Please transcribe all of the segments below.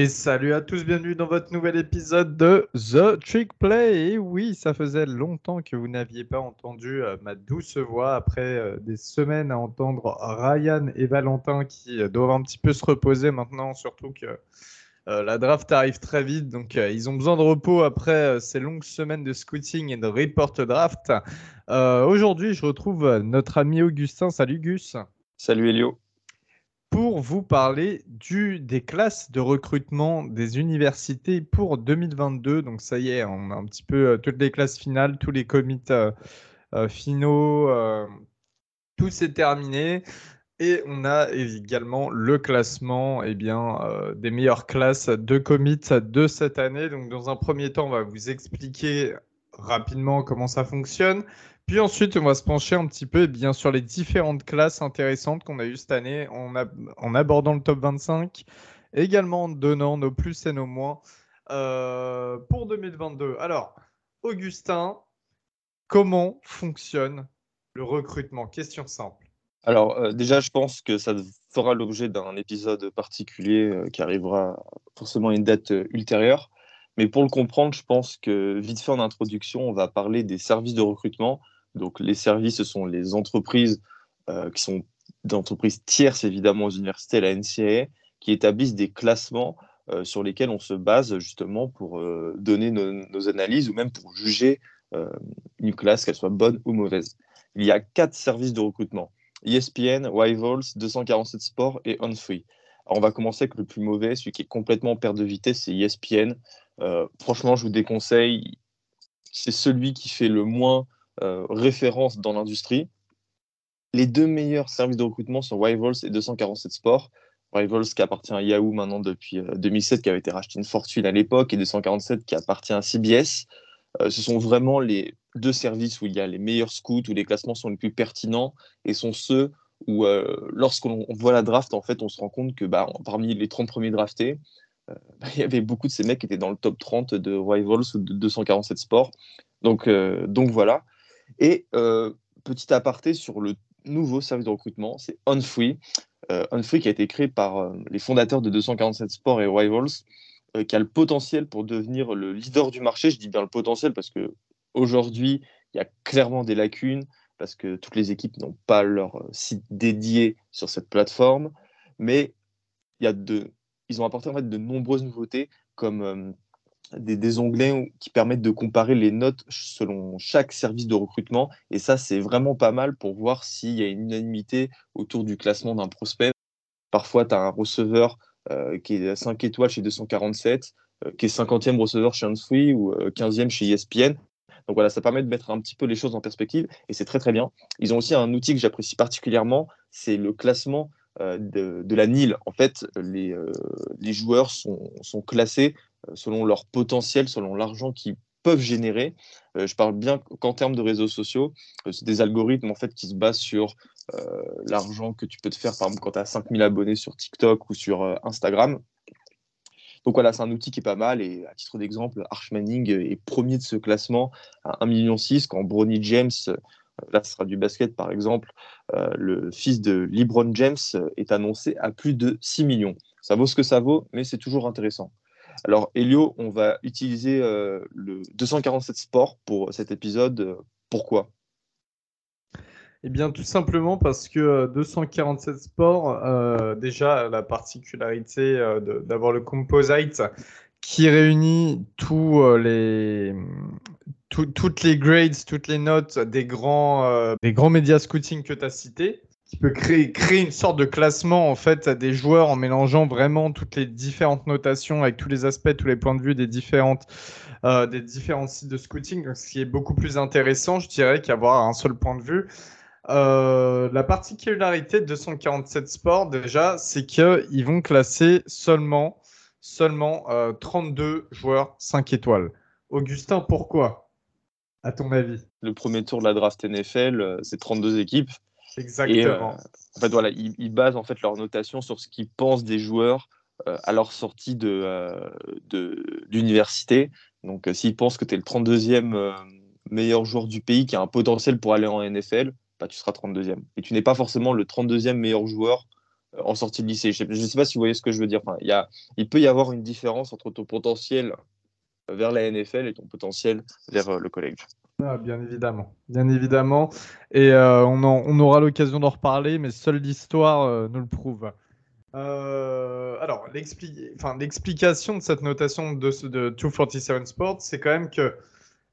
Et salut à tous, bienvenue dans votre nouvel épisode de The Trick Play. Et oui, ça faisait longtemps que vous n'aviez pas entendu euh, ma douce voix après euh, des semaines à entendre Ryan et Valentin qui euh, doivent un petit peu se reposer maintenant, surtout que la draft arrive très vite. Donc ils ont besoin de repos après ces longues semaines de scouting et de report draft. Aujourd'hui, je retrouve notre ami Augustin. Salut Gus. Salut Elio pour vous parler des classes de recrutement des universités pour 2022. Donc ça y est, on a un petit peu euh, toutes les classes finales, tous les commits euh, euh, finaux, tout s'est terminé. Et on a également le classement eh des meilleures classes de commits de cette année. Donc dans un premier temps, on va vous expliquer rapidement comment ça fonctionne. Puis ensuite, on va se pencher un petit peu eh bien sur les différentes classes intéressantes qu'on a eues cette année en, abordant le top 25, également en donnant nos plus et nos moins euh, pour 2022. Alors, Augustin, comment fonctionne le recrutement? Question simple. Alors, euh, déjà, je pense que ça fera l'objet d'un épisode particulier euh, qui arrivera forcément à une date ultérieure. Mais pour le comprendre, je pense que vite fait en introduction, on va parler des services de recrutement donc les services, ce sont les entreprises euh, qui sont des entreprises tierces évidemment aux universités, la NCAA, qui établissent des classements euh, sur lesquels on se base justement pour euh, donner nos, analyses ou même pour juger une classe, qu'elle soit bonne ou mauvaise. Il y a quatre services de recrutement ESPN, Rivals, 247 Sports et OnFree. Alors on va commencer avec le plus mauvais, celui qui est complètement en perte de vitesse, c'est ESPN. franchement, je vous déconseille, c'est celui qui fait le moins référence dans l'industrie. Les deux meilleurs services de recrutement sont Rivals et 247 Sports. Rivals qui appartient à Yahoo maintenant depuis 2007, euh, qui avait été racheté une fortune à l'époque, et 247 qui appartient à CBS. Euh, ce sont vraiment les deux services où il y a les meilleurs scouts, où les classements sont les plus pertinents, et sont ceux où, lorsqu'on voit la draft, en fait, on se rend compte que bah, parmi les 30 premiers draftés, il y avait beaucoup de ces mecs qui étaient dans le top 30 de Rivals ou de 247 Sports. Donc, donc voilà. Et euh, petit aparté sur le nouveau service de recrutement, c'est OnFree. Euh, OnFree qui a été créé par euh, les fondateurs de 247 Sports et Rivals, qui a le potentiel pour devenir le leader du marché. Je dis bien le potentiel parce que aujourd'hui, il y a clairement des lacunes parce que toutes les équipes n'ont pas leur site dédié sur cette plateforme. Mais il y a de, ils ont apporté en fait de nombreuses nouveautés comme des, onglets qui permettent de comparer les notes selon chaque service de recrutement. Et ça, c'est vraiment pas mal pour voir s'il y a une unanimité autour du classement d'un prospect. Parfois, tu as un receveur euh, qui est à 5 étoiles chez 247, euh, qui est 50e receveur chez Huntfree ou 15e euh, chez ESPN. Donc voilà, ça permet de mettre un petit peu les choses en perspective et c'est très très bien. Ils ont aussi un outil que j'apprécie particulièrement, c'est le classement de, la NIL. En fait, les, les joueurs sont, sont, classés euh, selon leur potentiel, selon l'argent qu'ils peuvent générer. Euh, je parle bien qu'en termes de réseaux sociaux, euh, c'est des algorithmes en fait qui se basent sur l'argent que tu peux te faire, par exemple, quand tu as 5000 abonnés sur TikTok ou sur Instagram. Donc voilà, c'est un outil qui est pas mal. Et à titre d'exemple, Arch Manning est premier de ce classement à 1,6 million, quand Bronny James, là ce sera du basket par exemple, le fils de LeBron James est annoncé à plus de 6 millions. Ça vaut ce que ça vaut, mais c'est toujours intéressant. Alors, Elio, on va utiliser euh, le 247 Sport pour cet épisode. Pourquoi? Eh bien, tout simplement parce que 247 euh, Sport, euh, déjà, la particularité d'avoir le composite qui réunit tous les, toutes les grades, toutes les notes des grands, des grands médias scouting que tu as cités qui peut créer, une sorte de classement en fait à des joueurs en mélangeant vraiment toutes les différentes notations avec tous les aspects, tous les points de vue des différentes euh, différents sites de scouting, ce qui est beaucoup plus intéressant, je dirais, qu'avoir un seul point de vue. Euh, la particularité de 247 Sports déjà, c'est qu'ils vont classer seulement seulement 32 euh, joueurs 5 étoiles. Augustin, pourquoi à ton avis? Le premier tour de la draft NFL, c'est 32 équipes. Exactement. Euh, en fait, voilà, ils, basent en fait leur notation sur ce qu'ils pensent des joueurs euh, à leur sortie de, euh, de l'université. Donc, s'ils pensent que tu es le 32e meilleur joueur du pays qui a un potentiel pour aller en NFL, bah, tu seras 32e. Et tu n'es pas forcément le 32e meilleur joueur en sortie de lycée. Je ne sais, pas si vous voyez ce que je veux dire. Enfin, il, y a, il peut y avoir une différence entre ton potentiel vers la NFL et ton potentiel vers le collège. Ah, bien évidemment, bien évidemment. Et on, on, aura l'occasion d'en reparler, mais seule l'histoire nous le prouve. Euh, alors, l'explication de cette notation de, de 247 Sports, c'est quand même que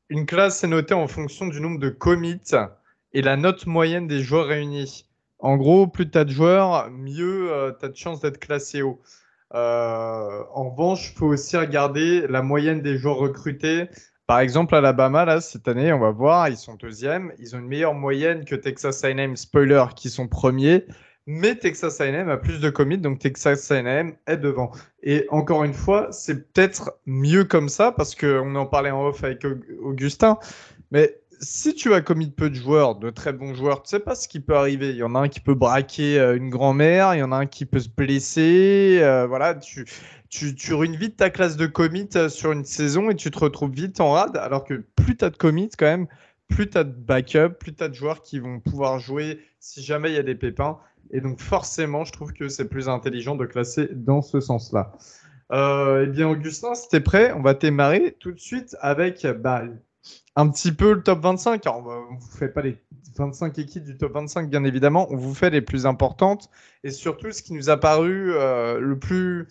une classe est notée en fonction du nombre de commits et la note moyenne des joueurs réunis. En gros, plus tu as de joueurs, mieux euh, tu as de chances d'être classé haut. Euh, en revanche, il faut aussi regarder la moyenne des joueurs recrutés. Par exemple, Alabama, là, cette année, on va voir, ils sont deuxièmes. Ils ont une meilleure moyenne que Texas A&M, spoiler, qui sont premiers mais Texas A&M a plus de commits, donc Texas A&M est devant. Et encore une fois, c'est peut-être mieux comme ça, parce qu'on en parlait en off avec Augustin, mais si tu as commis peu de joueurs, de très bons joueurs, tu sais pas ce qui peut arriver. Il y en a un qui peut braquer euh, une grand-mère, il y en a un qui peut se blesser. Euh, voilà, tu, tu, ruines vite ta classe de commits euh, sur une saison et tu te retrouves vite en rade. Alors que plus tu as de commits, quand même, plus tu as de backup, plus tu as de joueurs qui vont pouvoir jouer si jamais il y a des pépins. Et donc forcément, je trouve que c'est plus intelligent de classer dans ce sens-là. Eh bien, Augustin, si tu es prêt, on va démarrer tout de suite avec bah, un petit peu le top 25. Alors, on ne vous fait pas les 25 équipes du top 25, bien évidemment. On vous fait les plus importantes et surtout ce qui nous a paru euh, le plus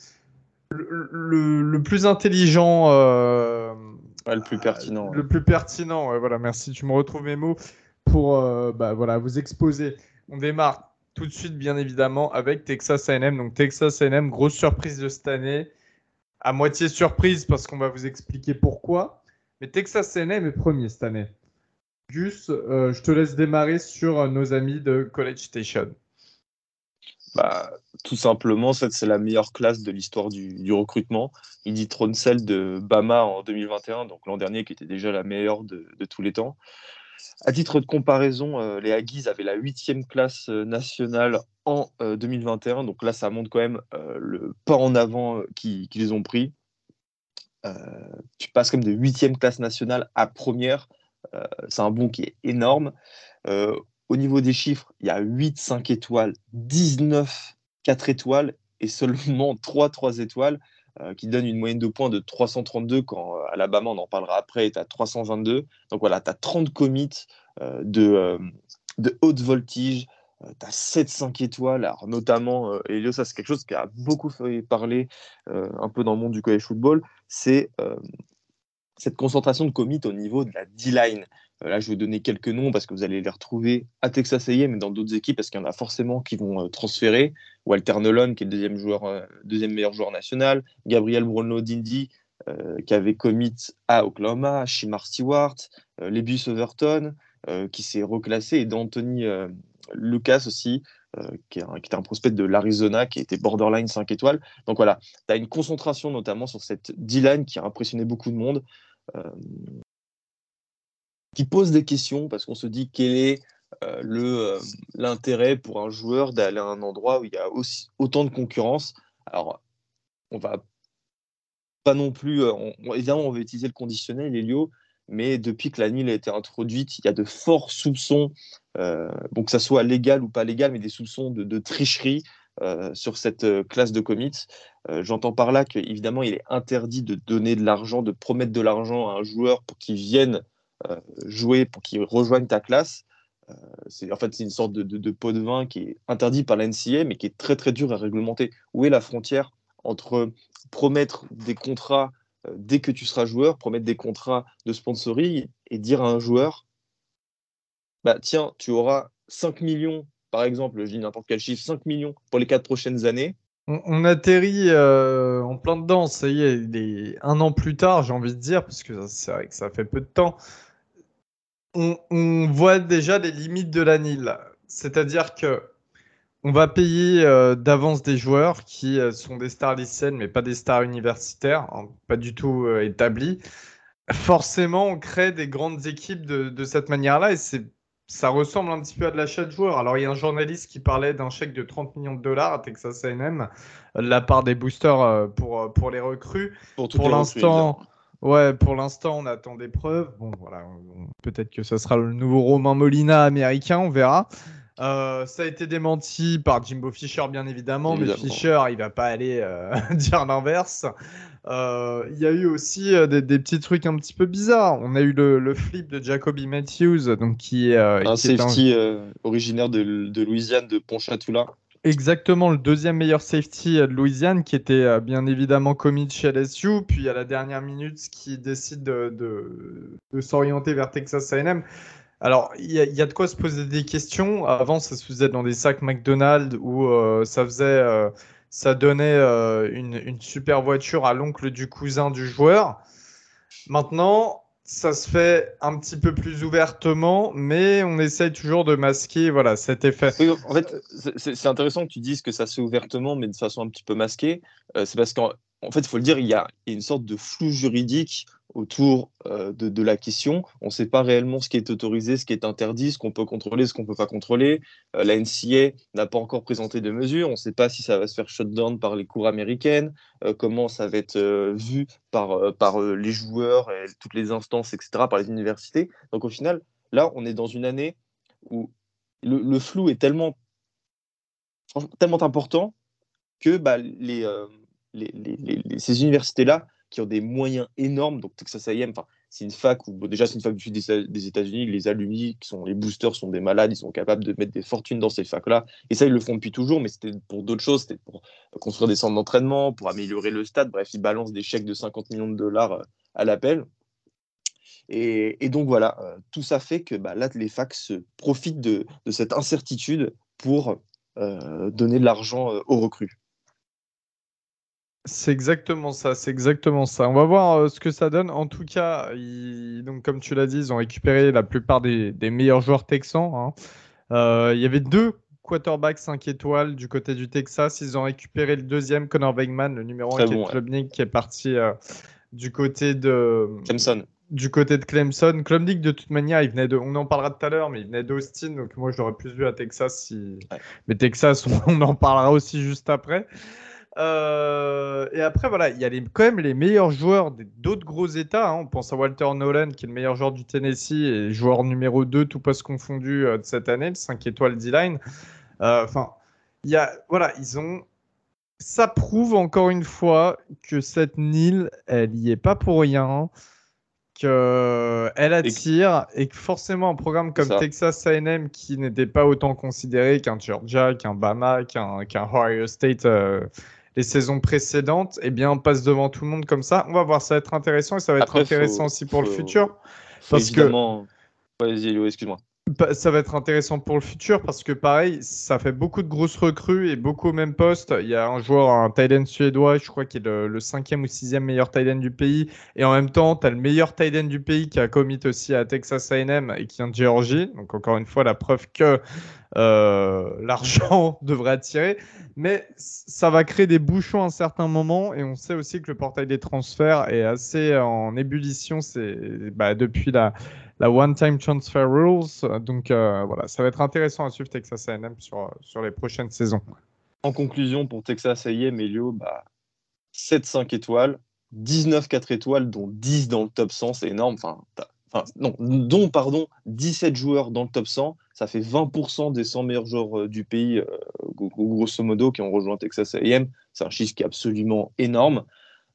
le, plus intelligent. Euh, le plus pertinent. Le plus pertinent, voilà, merci. Tu me retrouves mes mots pour bah, voilà, vous exposer. On démarre tout de suite, bien évidemment, avec Texas AM. Donc, Texas AM, grosse surprise de cette année. À moitié surprise parce qu'on va vous expliquer pourquoi. Mais Texas AM est premier cette année. Gus, euh, je te laisse démarrer sur euh, nos amis de College Station. Bah, tout simplement, c'est la meilleure classe de l'histoire du, recrutement. Il dit celle de Bama en 2021, donc l'an dernier, qui était déjà la meilleure de tous les temps. À titre de comparaison, euh, les Aggies avaient la huitième classe nationale en 2021. Euh, Donc là, ça montre quand même le pas en avant qu'ils ont pris. Tu passes comme de huitième classe nationale à première. c'est un bond qui est énorme. au niveau des chiffres, il y a 8 5 étoiles, 19 4 étoiles et seulement 3 3 étoiles. Euh, qui donne une moyenne de points de 332 quand euh, Alabama, on en parlera après, est à 322. Donc voilà, tu as 30 commits euh, de, de haute voltige, tu as 7-5 étoiles, notamment, Elio, ça c'est quelque chose qui a beaucoup fait parler un peu dans le monde du college football, c'est cette concentration de commits au niveau de la D-line. Euh, là, je vais donner quelques noms parce que vous allez les retrouver à Texas A&M et dans d'autres équipes parce qu'il y en a forcément qui vont euh, transférer. Walter Nolan, qui est le euh, deuxième meilleur joueur national. Gabriel Bruno Dindy, qui avait commit à Oklahoma. Shimar Stewart. Lebus Overton, qui s'est reclassé. Et d'Anthony Lucas aussi, qui, est était un prospect de l'Arizona, qui était borderline 5 étoiles. Donc voilà, tu as une concentration notamment sur cette D-line qui a impressionné beaucoup de monde qui pose des questions parce qu'on se dit quel est euh, le euh, l'intérêt pour un joueur d'aller à un endroit où il y a aussi, autant de concurrence. Alors, on va pas non plus, euh, évidemment, on va utiliser le conditionnel, Elio, mais depuis que la NIL a été introduite, il y a de forts soupçons, bon, que ça soit légal ou pas légal, mais des soupçons de, tricherie sur cette classe de commits. J'entends par là qu'évidemment, il est interdit de donner de l'argent, de promettre de l'argent à un joueur pour qu'il vienne euh, jouer pour qu'ils rejoignent ta classe. Euh, c'est en fait c'est une sorte de, pot de vin qui est interdit par la NCA, mais qui est très très dur à réglementer. Où est la frontière entre promettre des contrats euh, dès que tu seras joueur, promettre des contrats de sponsoring et dire à un joueur, bah tiens, tu auras 5 millions, par exemple, je dis n'importe quel chiffre, 5 millions pour les 4 prochaines années. On, atterrit en plein dedans, ça y est, un an plus tard, j'ai envie de dire, parce que c'est vrai que ça fait peu de temps on, voit déjà les limites de la NIL. C'est-à-dire que on va payer euh, d'avance des joueurs qui euh, sont des stars lycéennes, mais pas des stars universitaires, hein, pas du tout euh, établies. Forcément, on crée des grandes équipes de, cette manière-là et ça ressemble un petit peu à de l'achat de joueurs. Alors, il y a un journaliste qui parlait d'un chèque de 30 millions de dollars à Texas A&M de la part des boosters pour, pour les recrues. Pour, l'instant, Ouais, pour l'instant, on attend des preuves. Bon, voilà, peut-être que ce sera le nouveau Romain Molina américain, on verra. Ça a été démenti par Jimbo Fisher, bien évidemment, mais Fisher, il va pas aller dire l'inverse. Il y a eu aussi des, petits trucs un petit peu bizarres. On a eu le, flip de Jacoby Matthews, donc qui est un safety originaire de, de, Louisiane, de Pontchâteau. Exactement, le deuxième meilleur safety de Louisiane, qui était euh, bien évidemment commis chez LSU, puis à la dernière minute, qui décide de, de, s'orienter vers Texas AM. Alors, il y, a de quoi se poser des questions. Avant, ça se faisait dans des sacs McDonald's où euh, ça faisait, euh, ça donnait une, une, super voiture à l'oncle du cousin du joueur. Maintenant, ça se fait un petit peu plus ouvertement, mais on essaye toujours de masquer voilà, cet effet. en fait, c'est intéressant que tu dises que ça se fait ouvertement, mais de façon un petit peu masquée. Euh, c'est parce qu'en en fait, il faut le dire, il y, a, une sorte de flou juridique autour euh, de, la question. On ne sait pas réellement ce qui est autorisé, ce qui est interdit, ce qu'on peut contrôler, ce qu'on ne peut pas contrôler. Euh, la NCA n'a pas encore présenté de mesures. On ne sait pas si ça va se faire shutdown par les cours américaines, euh, comment ça va être vu par, par les joueurs, toutes les instances, etc., par les universités. Donc au final, là, on est dans une année où le, flou est tellement, tellement important que bah, les ces universités-là qui ont des moyens énormes, donc Texas A&M, c'est une fac où déjà c'est une fac du sud des, États-Unis, les alumni qui sont les boosters sont des malades, ils sont capables de mettre des fortunes dans ces facs-là, et ça ils le font depuis toujours, mais c'était pour d'autres choses, c'était pour construire des centres d'entraînement, pour améliorer le stade, bref ils balancent des chèques de 50 millions de dollars euh, à l'appel. Et, donc voilà, euh, tout ça fait que bah, là les facs profitent de, cette incertitude pour euh, donner de l'argent aux recrues. C'est exactement ça, c'est exactement ça. On va voir euh, ce que ça donne. En tout cas, donc comme tu l'as dit, ils ont récupéré la plupart des, meilleurs joueurs texans. Hein. Euh, il y avait deux quarterbacks 5 étoiles du côté du Texas. Ils ont récupéré le deuxième, Connor Wegman, le numéro 1 qui est Klubnik, qui est parti euh, du côté de Clemson. Du côté de Clemson. Klubnik, de toute manière, il venait de. On en parlera tout à l'heure, mais il venait d'Austin. Donc moi, je l'aurais plus vu à Texas. Si... Mais Texas, on en parlera aussi juste après. Euh, et après, voilà, il y a les, quand même les meilleurs joueurs d'autres gros États. Hein. On pense à Walter Nolan, qui est le meilleur joueur du Tennessee et joueur numéro 2, tout poste confondu euh, de cette année, le 5 étoiles D-line. Euh, enfin, il y a, voilà, ils ont. Ça prouve encore une fois que cette Nil, elle y est pas pour rien, qu'elle attire et que forcément un programme comme Texas A&M qui n'était pas autant considéré qu'un Georgia, qu'un Bama, qu'un Ohio State les saisons précédentes, eh bien, on passe devant tout le monde comme ça. On va voir, ça va être intéressant et ça va être intéressant aussi pour le futur. parce que. Vas-y, excuse-moi. Bah, ça va être intéressant pour le futur parce que pareil, ça fait beaucoup de grosses recrues et beaucoup au même poste. Il y a un joueur, un Thailand suédois, je crois qu'il est le, cinquième ou sixième meilleur Thailand du pays. Et en même temps, tu as le meilleur Thailand du pays qui a commit aussi à Texas A&M et qui vient de Géorgie. Donc encore une fois, la preuve que euh, l'argent devrait attirer. Mais ça va créer des bouchons à un certain moment et on sait aussi que le portail des transferts est assez en ébullition. C'est bah, depuis la la one-time transfer rules. Donc euh, voilà, ça va être intéressant à suivre Texas A&M sur, sur les prochaines saisons. En conclusion, pour Texas A&M, Elio, bah, 7-5 étoiles, 19 4 étoiles, dont 10 dans le top 100, c'est énorme. Enfin, non, dont pardon, 17 joueurs dans le top 100, ça fait 20% des 100 meilleurs joueurs euh, du pays, euh, grosso modo, qui ont rejoint Texas A&M. C'est un chiffre qui est absolument énorme.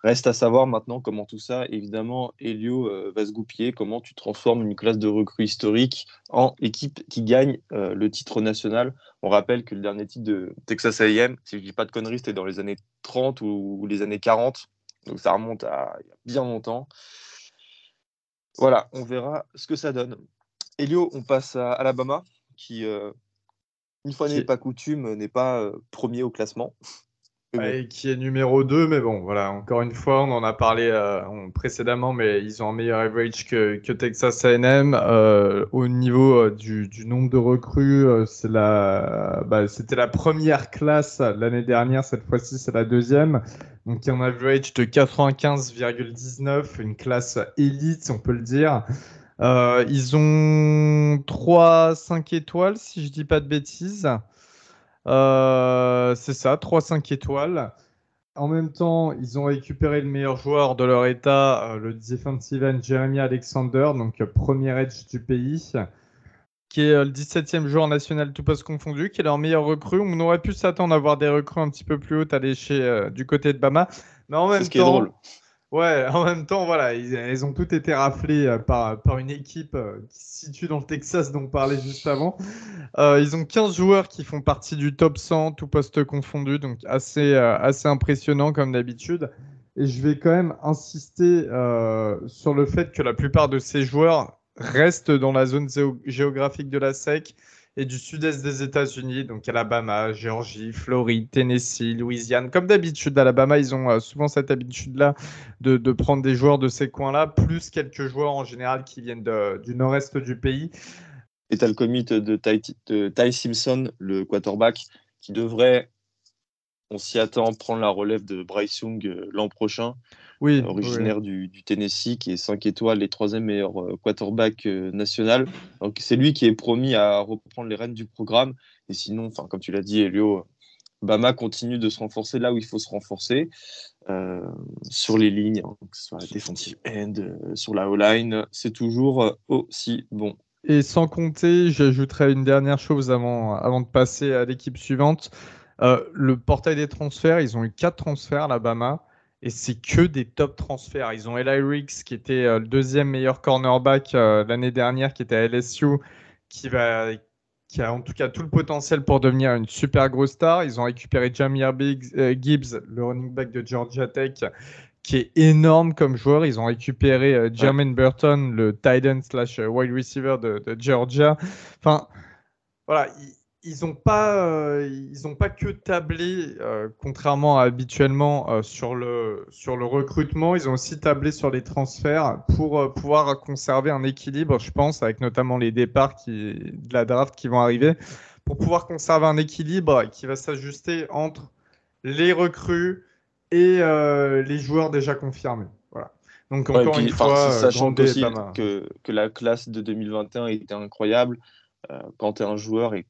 Reste à savoir maintenant comment tout ça, évidemment, Elio euh, va se goupiller, comment tu transformes une classe de recrues historique en équipe qui gagne euh, le titre national. On rappelle que le dernier titre de Texas A&M, si je ne dis pas de conneries, c'était dans les années 30 ou, les années 40. Donc ça remonte à bien longtemps. Voilà, on verra ce que ça donne. Elio, on passe à Alabama, qui, euh, une fois n'est pas coutume, n'est pas premier au classement qui est numéro 2, mais bon, voilà, encore une fois, on en a parlé euh, précédemment, mais ils ont un meilleur average que, Texas A&M. Euh, au niveau euh, du, nombre de recrues, bah, c'était la première classe l'année dernière, cette fois-ci c'est la deuxième. Donc un average de 95,19, une classe élite, on peut le dire. ils ont 3 5 étoiles, si je dis pas de bêtises. Euh, c'est ça, 3-5 étoiles. En même temps, ils ont récupéré le meilleur joueur de leur état, euh, le defensive end Jeremy Alexander, donc euh, premier edge du pays. qui est le 17e joueur national tout poste confondu, qui est leur meilleur recrue. On aurait pu s'attendre à voir des recrues un petit peu plus hautes aller chez, du côté de Bama. Mais en même temps, Ouais, en même temps, voilà, ils, ont toutes été raflés euh, par, par une équipe euh, qui se situe dans le Texas dont on parlait juste avant. Euh, ils ont 15 joueurs qui font partie du top 100, tout poste confondu, donc assez, assez impressionnant comme d'habitude. Et je vais quand même insister sur le fait que la plupart de ces joueurs restent dans la zone géographique de la SEC et du sud-est des États-Unis, donc Alabama, Géorgie, Floride, Tennessee, Louisiane. Comme d'habitude, Alabama, ils ont euh, souvent cette habitude-là de, prendre des joueurs de ces coins-là, plus quelques joueurs en général qui viennent du nord-est du pays. Et tu le commit de Ty, de Ty Simpson, le quarterback, qui devrait, on s'y attend, prendre la relève de Bryce Young euh, l'an prochain oui, originaire Du, Tennessee, qui est 5 étoiles et troisième meilleur euh, quarterback euh, national. Donc c'est lui qui est promis à reprendre les rênes du programme. Et sinon, enfin comme tu l'as dit, Elio, Bama continue de se renforcer là où il faut se renforcer, euh, sur les lignes, hein, que ce soit la defensive end, sur la O-line, c'est toujours aussi bon. Et sans compter, j'ajouterai une dernière chose avant, avant de passer à l'équipe suivante. le portail des transferts, ils ont eu quatre transferts, l'Alabama et c'est que des top transferts. Ils ont Eli Riggs, qui était euh, le deuxième meilleur cornerback euh, l'année dernière, qui était à LSU, qui, va, qui a en tout cas tout le potentiel pour devenir une super grosse star. Ils ont récupéré Jamir euh, Gibbs, le running back de Georgia Tech, qui est énorme comme joueur. Ils ont récupéré Jermaine Burton, le tight end slash wide receiver de, de Georgia. Enfin, voilà ils n'ont pas, euh, ils ont pas que tablé, euh, contrairement à habituellement, euh, sur, le, sur le recrutement. Ils ont aussi tablé sur les transferts pour pouvoir conserver un équilibre, je pense, avec notamment les départs qui, de la draft qui vont arriver, pour pouvoir conserver un équilibre qui va s'ajuster entre les recrues et les joueurs déjà confirmés. Voilà. Donc encore une fois, sachant aussi que, que la classe de 2021 était incroyable. quand tu es un joueur et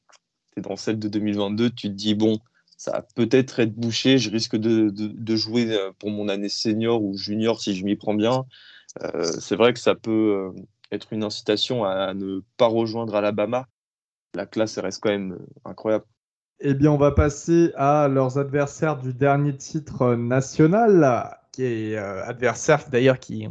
dans celle de 2022, tu te dis, bon, ça va peut-être être bouché, je risque de, jouer euh, pour mon année senior ou junior si je m'y prends bien. Euh, c'est vrai que ça peut euh, être une incitation à ne pas rejoindre Alabama. La classe reste quand même incroyable. Eh bien, on va passer à leurs adversaires du dernier titre national, qui est adversaire d'ailleurs qui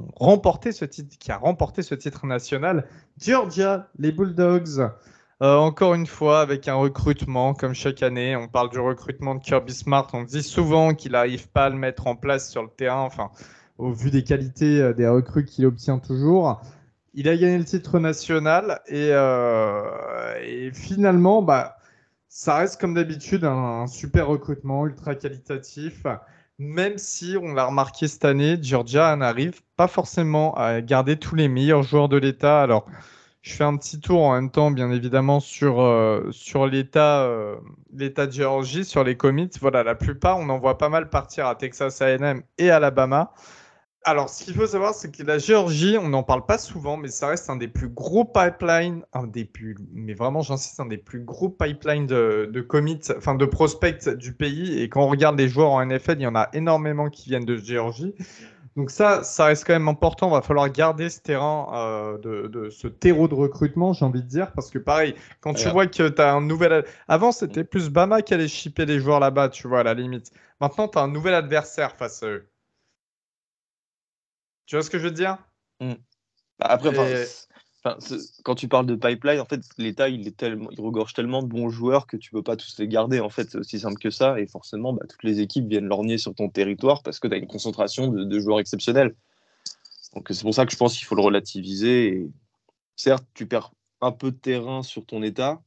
qui a remporté ce titre national, Georgia, les Bulldogs. Euh, encore une fois, avec un recrutement, comme chaque année, on parle du recrutement de Kirby Smart. On dit souvent qu'il n'arrive pas à le mettre en place sur le terrain, enfin, au vu des qualités euh, des recrues qu'il obtient toujours. Il a gagné le titre national et, euh, finalement, bah, ça reste comme d'habitude un, super recrutement ultra qualitatif. Même si on l'a remarqué cette année, Georgia n'arrive pas forcément à garder tous les meilleurs joueurs de l'État. Alors, je fais un petit tour en même temps, bien évidemment, sur, euh, sur l'état euh, l'état de Géorgie, sur les commits. Voilà, la plupart, on en voit pas mal partir à Texas A&M et Alabama. Alors, ce qu'il faut savoir, c'est que la Géorgie, on n'en parle pas souvent, mais ça reste un des plus gros pipelines, un des plus, mais vraiment, j'insiste, un des plus gros pipelines de, de commits, enfin de prospects du pays. Et quand on regarde les joueurs en NFL, il y en a énormément qui viennent de Géorgie. Donc ça, ça reste quand même important. Il va falloir garder ce terrain, euh, de, ce terreau de recrutement, j'ai envie de dire, parce que pareil, quand tu vois que tu as un nouvel... Avant, c'était plus Bama qui allait shipper les joueurs là-bas, tu vois, à la limite. Maintenant, tu as un nouvel adversaire face à eux. Tu vois ce que je veux dire? Hmm. bah, Quand tu parles de pipeline, en fait, l'État, il, est tellement, il regorge tellement de bons joueurs que tu peux pas tous les garder. En fait, c'est aussi simple que ça. Et forcément, bah, toutes les équipes viennent lorgner sur ton territoire parce que tu as une concentration de, joueurs exceptionnels. Donc, c'est pour ça que je pense qu'il faut le relativiser. Et, certes, tu perds un peu de terrain sur ton État,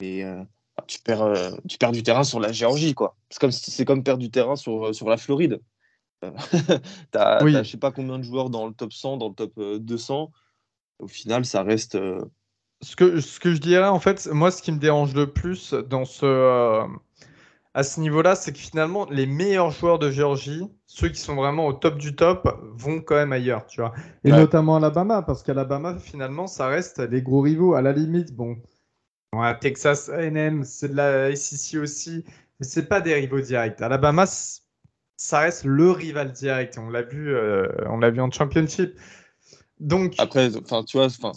mais euh, bah, tu, perds, euh, tu perds du terrain sur la Géorgie. quoi. C'est comme, c'est comme perdre du terrain sur, sur la Floride. tu as, je sais pas combien de joueurs dans le top 100, dans le top 200 euh, au final, ça reste. Euh, ce, que, ce que je dirais, en fait, moi, ce qui me dérange le plus dans ce, euh, à ce niveau-là, c'est que finalement, les meilleurs joueurs de Géorgie, ceux qui sont vraiment au top du top, vont quand même ailleurs, tu vois. Et notamment Alabama, parce qu'Alabama, finalement, ça reste les gros rivaux. À la limite, bon, Texas A&M, c'est de la SEC aussi, mais c'est pas des rivaux directs. Alabama, ça reste le rival direct. On l'a vu, euh, on l'a vu en championship. Donc après, enfin, tu vois, enfin,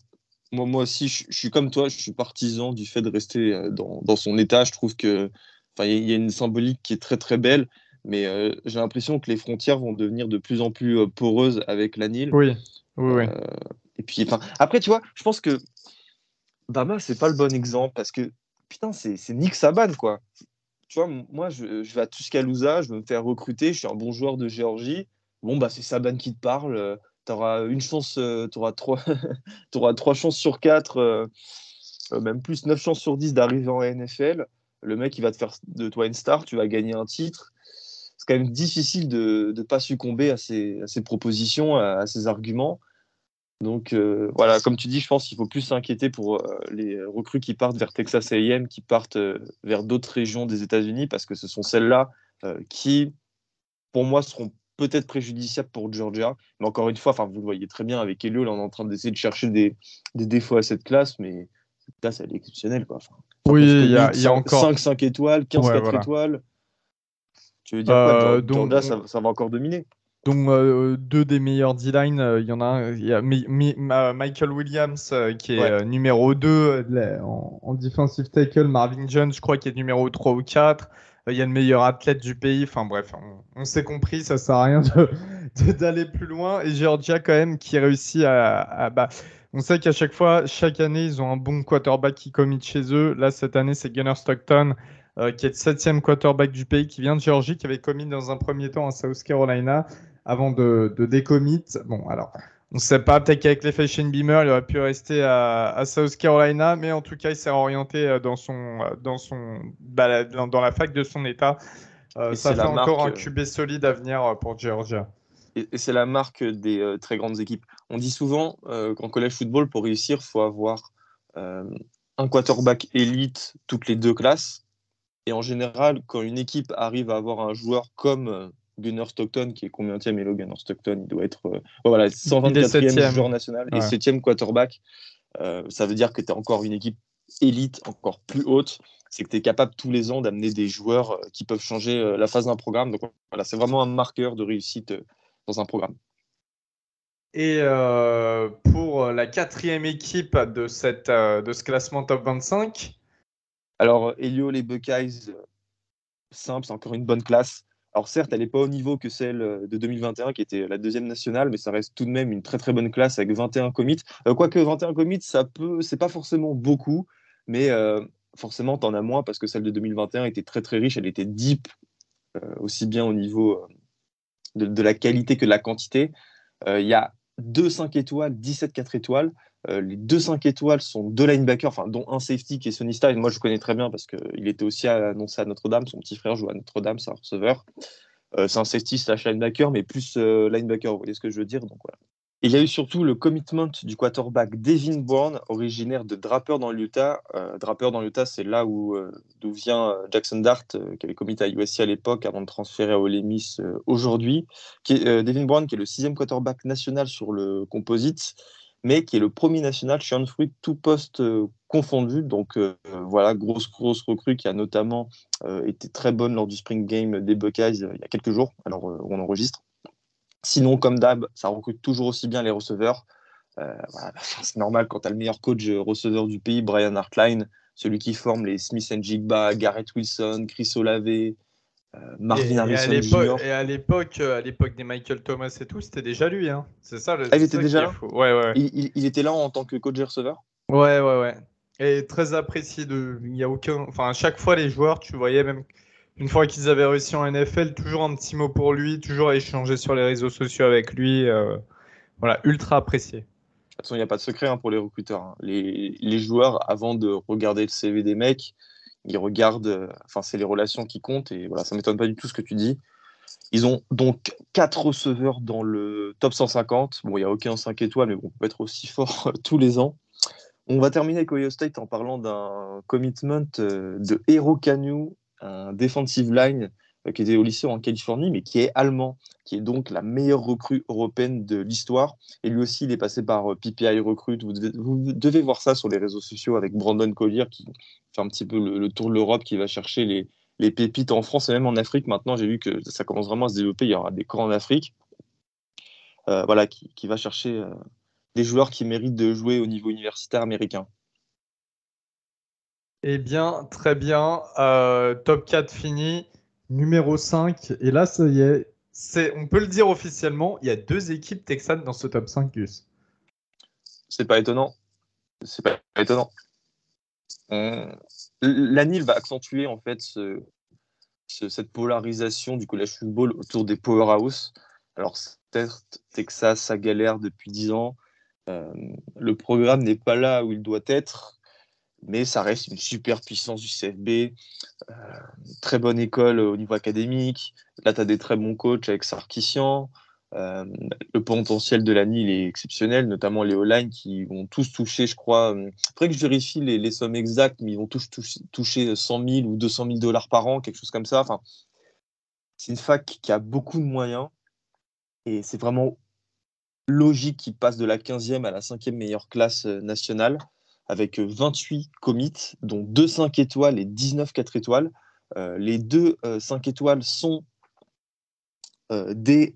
moi, moi aussi, je, suis comme toi, je suis partisan du fait de rester euh, dans, dans son état. Je trouve que, enfin, il y a une symbolique qui est très très belle, mais euh, j'ai l'impression que les frontières vont devenir de plus en plus euh, poreuses avec l'anil. Oui, oui, oui. et puis, enfin, après, tu vois, je pense que Bama, c'est pas le bon exemple parce que putain, c'est Nick Saban, quoi. Tu vois, moi, je, je vais à Tuscaloosa, je veux me faire recruter, je suis un bon joueur de Géorgie. Bon, bah, c'est Saban qui te parle tu auras une chance, euh, tu auras auras trois chances sur quatre, euh, euh, même plus, neuf chances sur dix d'arriver en NFL. Le mec, il va te faire de toi une star, tu vas gagner un titre. C'est quand même difficile de ne pas succomber à ces, à ces propositions, à, ces arguments. Donc voilà, comme tu dis, je pense qu'il faut plus s'inquiéter pour les recrues qui partent vers Texas AM, qui partent vers d'autres régions des États-Unis, parce que ce sont celles-là qui, pour moi, seront peut-être préjudiciable pour Georgia. Mais encore une fois, enfin, vous le voyez très bien avec Elio, là, on est en train d'essayer de chercher des, des, défauts à cette classe, mais cette classe, elle est exceptionnelle. Quoi. oui, il y, a, encore 5, 5 étoiles, 15, 4 étoiles. Tu veux dire quoi euh, Georgia, ça, ça, va encore dominer? donc euh, deux des meilleurs D-line, euh, il y en a il y a Michael Williams qui est numéro 2 en, en, defensive tackle, Marvin Jones je crois qu'il est numéro 3 ou 4 il y a le meilleur athlète du pays. Enfin bref, on, s'est compris, ça sert à rien d'aller plus loin. Et Georgia quand même qui réussit à, bah, on sait qu'à chaque fois, chaque année, ils ont un bon quarterback qui commit chez eux. Là, cette année, c'est Gunnar Stockton, euh, qui est le septième quarterback du pays, qui vient de Géorgie, qui avait commis dans un premier temps à South Carolina avant de, de décommit. Bon, alors, on ne sait pas, peut-être qu'avec l'effet Shane Beamer, il aurait pu rester à, South Carolina, mais en tout cas, il s'est orienté euh, dans, son, euh, dans, son, bah, dans la fac de son état. Euh, ça fait encore un QB solide à venir pour Georgia. Et, c'est la marque des très grandes équipes. On dit souvent qu'en collège football, pour réussir, il faut avoir un quarterback élite toutes les deux classes. Et en général, quand une équipe arrive à avoir un joueur comme Gunnar Stockton, qui est combien de Hello, Gunnar Stockton, il doit être euh, voilà, 124e joueur national et 7e quarterback. Euh, ça veut dire que tu as encore une équipe élite, encore plus haute. C'est que tu es capable tous les ans d'amener des joueurs euh, qui peuvent changer la phase d'un programme. Donc voilà, c'est vraiment un marqueur de réussite dans un programme. Et pour la quatrième équipe de, cette, de ce classement top 25 Alors, Elio, les Buckeyes, simple, c'est encore une bonne classe. Alors certes, elle n'est pas au niveau que celle euh, de 2021, qui était la deuxième nationale, mais ça reste tout de même une très très bonne classe avec 21 commits. Euh, quoique 21 commits, ça peut, c'est pas forcément beaucoup, mais euh, forcément, tu en as moins parce que celle de 2021 était très très riche, elle était deep, aussi bien au niveau de, la qualité que de la quantité. Il y a deux 5 étoiles, 17 4 étoiles. Les deux 5 étoiles sont deux linebackers, enfin, dont un safety qui est Sonny Style. Moi, je connais très bien parce qu'il était aussi annoncé à Notre-Dame. Son petit frère joue à Notre-Dame, c'est un receveur. Euh, c'est un safety slash linebacker, mais plus euh, linebacker, vous voyez ce que je veux dire? Donc, voilà. Il y a eu surtout le commitment du quarterback Devin Bourne, originaire de Draper dans l'Utah. Euh, Draper dans l'Utah, c'est là où d'où vient Jackson Dart, qui avait commis à USC à l'époque avant de transférer à Ole Miss aujourd'hui. Devin Bourne, qui est le sixième quarterback national sur le composite, mais qui est le premier national chez Fruit, tout poste euh, confondu. Donc euh, voilà, grosse, grosse recrue qui a notamment euh, été très bonne lors du Spring Game des Buckeyes il y a quelques jours, alors on enregistre. Sinon, comme d'hab, ça recrute toujours aussi bien les receveurs. c'est normal quand tu as le meilleur coach receveur du pays, Brian Hartline, celui qui forme les Smith Jigba, Garrett Wilson, Chris Olave, Marvin Harrison Et à l'époque, euh, à l'époque des Michael Thomas et tout, c'était déjà lui. Hein. C'est ça. Le, ah, il était déjà là. Ouais, ouais. Il, était là en tant que coach receveur? Ouais, ouais, ouais. Et très apprécié de. Il y a aucun. Enfin, à chaque fois les joueurs, tu voyais même une fois qu'ils avaient réussi en NFL, toujours un petit mot pour lui, toujours à échanger sur les réseaux sociaux avec lui. Euh, voilà, ultra apprécié. De toute façon, il n'y a pas de secret hein, pour les recruteurs. Hein. Les, les, joueurs, avant de regarder le CV des mecs, ils regardent, euh, enfin, c'est les relations qui comptent et voilà, ça m'étonne pas du tout ce que tu dis. Ils ont donc quatre receveurs dans le top 150. Bon, il n'y a aucun 5 étoiles, mais bon, on peut être aussi fort tous les ans. On va terminer avec Ohio State en parlant d'un commitment euh, de Hero Canu, un defensive line qui était au lycée en Californie, mais qui est allemand, qui est donc la meilleure recrue européenne de l'histoire. Et lui aussi, il est passé par euh, PPI Recruit. Vous devez, voir ça sur les réseaux sociaux avec Brandon Collier, qui fait un petit peu le, tour de l'Europe, qui va chercher les, pépites en France et même en Afrique. Maintenant, j'ai vu que ça commence vraiment à se développer. Il y aura des camps en Afrique. Euh, voilà, qui, va chercher des joueurs qui méritent de jouer au niveau universitaire américain. Eh bien, très bien. Euh, top 4 fini. Numéro 5. Et là, ça y est. C'est, on peut le dire officiellement, il y a deux équipes texanes dans ce top 5, Gus. C'est pas étonnant. C'est pas étonnant. L'ANIL va accentuer en fait cette polarisation du college football autour des powerhouse. Alors, certes, Texas, a galère depuis 10 ans. Euh, le programme n'est pas là où il doit être mais ça reste une super puissance du CFB, euh, très bonne école au niveau académique. Là, tu as des très bons coachs avec Sarkissian. Euh, le potentiel de la NIL est exceptionnel, notamment les O-line qui vont tous toucher, je crois. Euh, après que je vérifie les, sommes exactes, mais ils vont tous toucher, 100 000 ou 200 000 dollars par an, quelque chose comme ça. Enfin, c'est une fac qui a beaucoup de moyens et c'est vraiment logique qu'ils passent de la 15e à la 5e meilleure classe nationale avec 28 commits, dont 2 5 étoiles et 19 4 étoiles. Euh, les deux 5 euh, étoiles sont euh, des,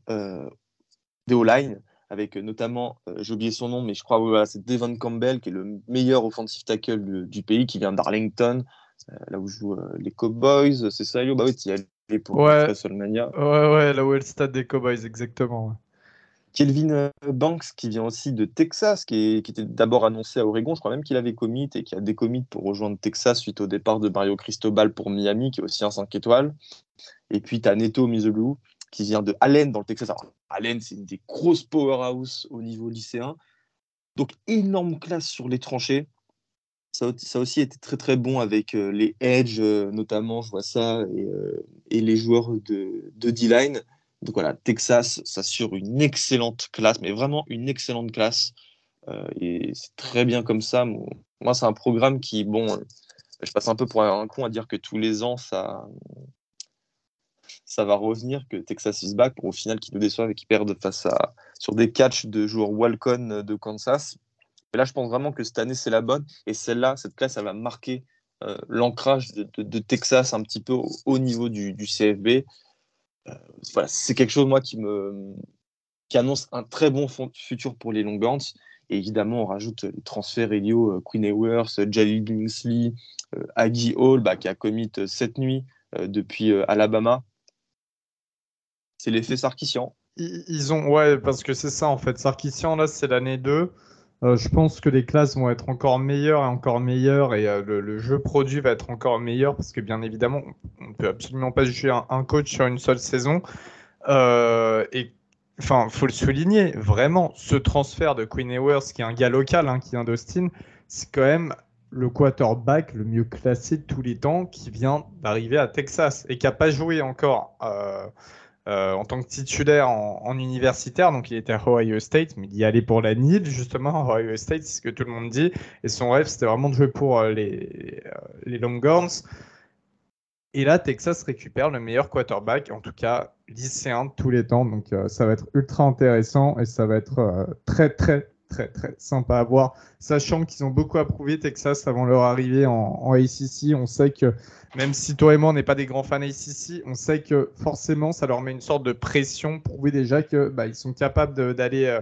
des O-line, avec notamment, j'ai oublié son nom, mais je crois que c'est Devon Campbell, qui est le meilleur offensive tackle du, pays, qui vient d'Arlington, là où jouent les Cowboys. C'est ça, Yo Bah oui, tu y allé pour ouais. WrestleMania. Ouais, ouais, là où est le stade des Cowboys, exactement. Kelvin euh, Banks, qui vient aussi de Texas, qui, était d'abord annoncé à Oregon, je crois même qu'il avait commit et qui a décommit pour rejoindre Texas suite au départ de Mario Cristobal pour Miami, qui est aussi un 5 étoiles. Et puis tu as Neto Mizoglou, qui vient de Allen dans le Texas. Allen, c'est une des grosses powerhouses au niveau lycéen. Donc énorme classe sur les tranchées. Ça, ça aussi été très très bon avec euh, les Edge, euh, notamment, je vois ça, et, les joueurs de, de D-line. Donc voilà, Texas s'assure une excellente classe, mais vraiment une excellente classe. Euh, et c'est très bien comme ça. Moi, c'est un programme qui, bon, euh, je passe un peu pour un con à dire que tous les ans, ça, ça va revenir, que Texas is back, pour au final qu'ils nous déçoivent et qu'ils perdent face à, sur des catchs de joueurs Walcon de Kansas. Mais là, je pense vraiment que cette année, c'est la bonne. Et celle-là, cette classe, elle va marquer euh, l'ancrage de, Texas un petit peu au niveau du CFB. Euh, c'est quelque chose, moi, qui me qui annonce un très bon futur pour les Longhorns. Et évidemment, on rajoute les transferts Elio, euh, Queen Ewers, Jalil Bingsley, euh, Aggie Hall, bah, qui a commit cette nuit depuis Alabama. C'est l'effet Sarkissian. Ils ont, ouais, parce que c'est ça en fait. Sarkissian, là, c'est l'année 2. Euh, je pense que les classes vont être encore meilleures et encore meilleures et euh, le, jeu produit va être encore meilleur parce que bien évidemment, on ne peut absolument pas juger un, coach sur une seule saison. Euh, et enfin, faut le souligner, vraiment, ce transfert de Queen Ewers, qui est un gars local, hein, qui vient d'Austin, c'est quand même le quarterback le mieux classé de tous les temps qui vient d'arriver à Texas et qui n'a pas joué encore. Euh, en tant que titulaire en, universitaire. Donc, il était à Ohio State, mais il y allait pour la NIL, justement. Ohio State, c'est ce que tout le monde dit. Et son rêve, c'était vraiment de jouer pour euh, les, euh, les Longhorns. Et là, Texas récupère le meilleur quarterback, en tout cas lycéen de tous les temps. Donc, ça va être ultra intéressant et ça va être très, très, très, très sympa à voir. Sachant qu'ils ont beaucoup approuvé Texas avant leur arrivée en, en ACC. On sait que même si toi et moi, on n'est pas des grands fans ici, on sait que forcément, ça leur met une sorte de pression, prouver déjà qu'ils bah, sont capables d'aller euh,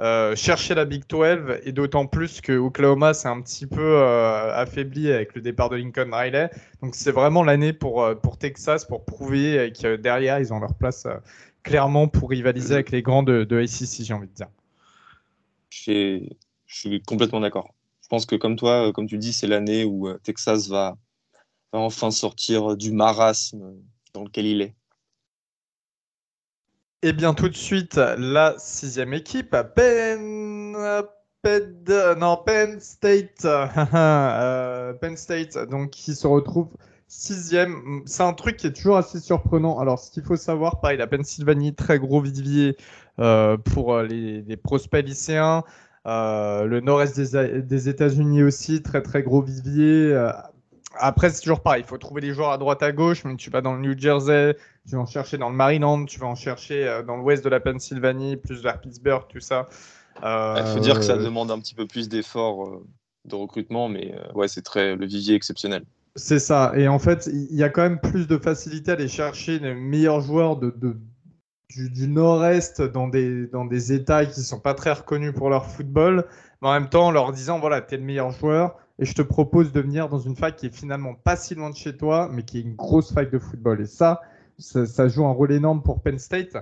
euh, chercher la Big 12, et d'autant plus que Oklahoma s'est un petit peu euh, affaibli avec le départ de Lincoln Riley. Donc c'est vraiment l'année pour, pour Texas, pour prouver que derrière, ils ont leur place clairement pour rivaliser avec les grands de, de ACC, j'ai envie de dire. Je suis complètement d'accord. Je pense que comme toi, comme tu dis, c'est l'année où Texas va enfin sortir du marasme dans lequel il est. Et eh bien tout de suite, la sixième équipe, Penn, Penn, non, Penn State, euh, Penn State, donc qui se retrouve sixième. C'est un truc qui est toujours assez surprenant. Alors, ce qu'il faut savoir, pareil, la Pennsylvanie, très gros vivier euh, pour les, prospects lycéens. Euh, le nord-est des, des États-Unis aussi, très très gros vivier. Après, c'est toujours pareil. Il faut trouver les joueurs à droite à gauche, mais tu vas dans le New Jersey, tu vas en chercher dans le Maryland, tu vas en chercher euh, dans l'ouest de la Pennsylvanie, plus vers Pittsburgh, tout ça. Il faut dire que ça euh, demande un petit peu plus d'efforts euh, de recrutement, mais ouais, c'est très le vivier exceptionnel. C'est ça. Et en fait, il y a quand même plus de facilité à aller chercher les meilleurs joueurs de, du, nord-est dans des, dans des États qui ne sont pas très reconnus pour leur football, mais en même temps en leur disant voilà, tu es le meilleur joueur et je te propose de venir dans une fac qui est finalement pas si loin de chez toi, mais qui est une grosse fac de football. Et ça, ça, joue un rôle énorme pour Penn State.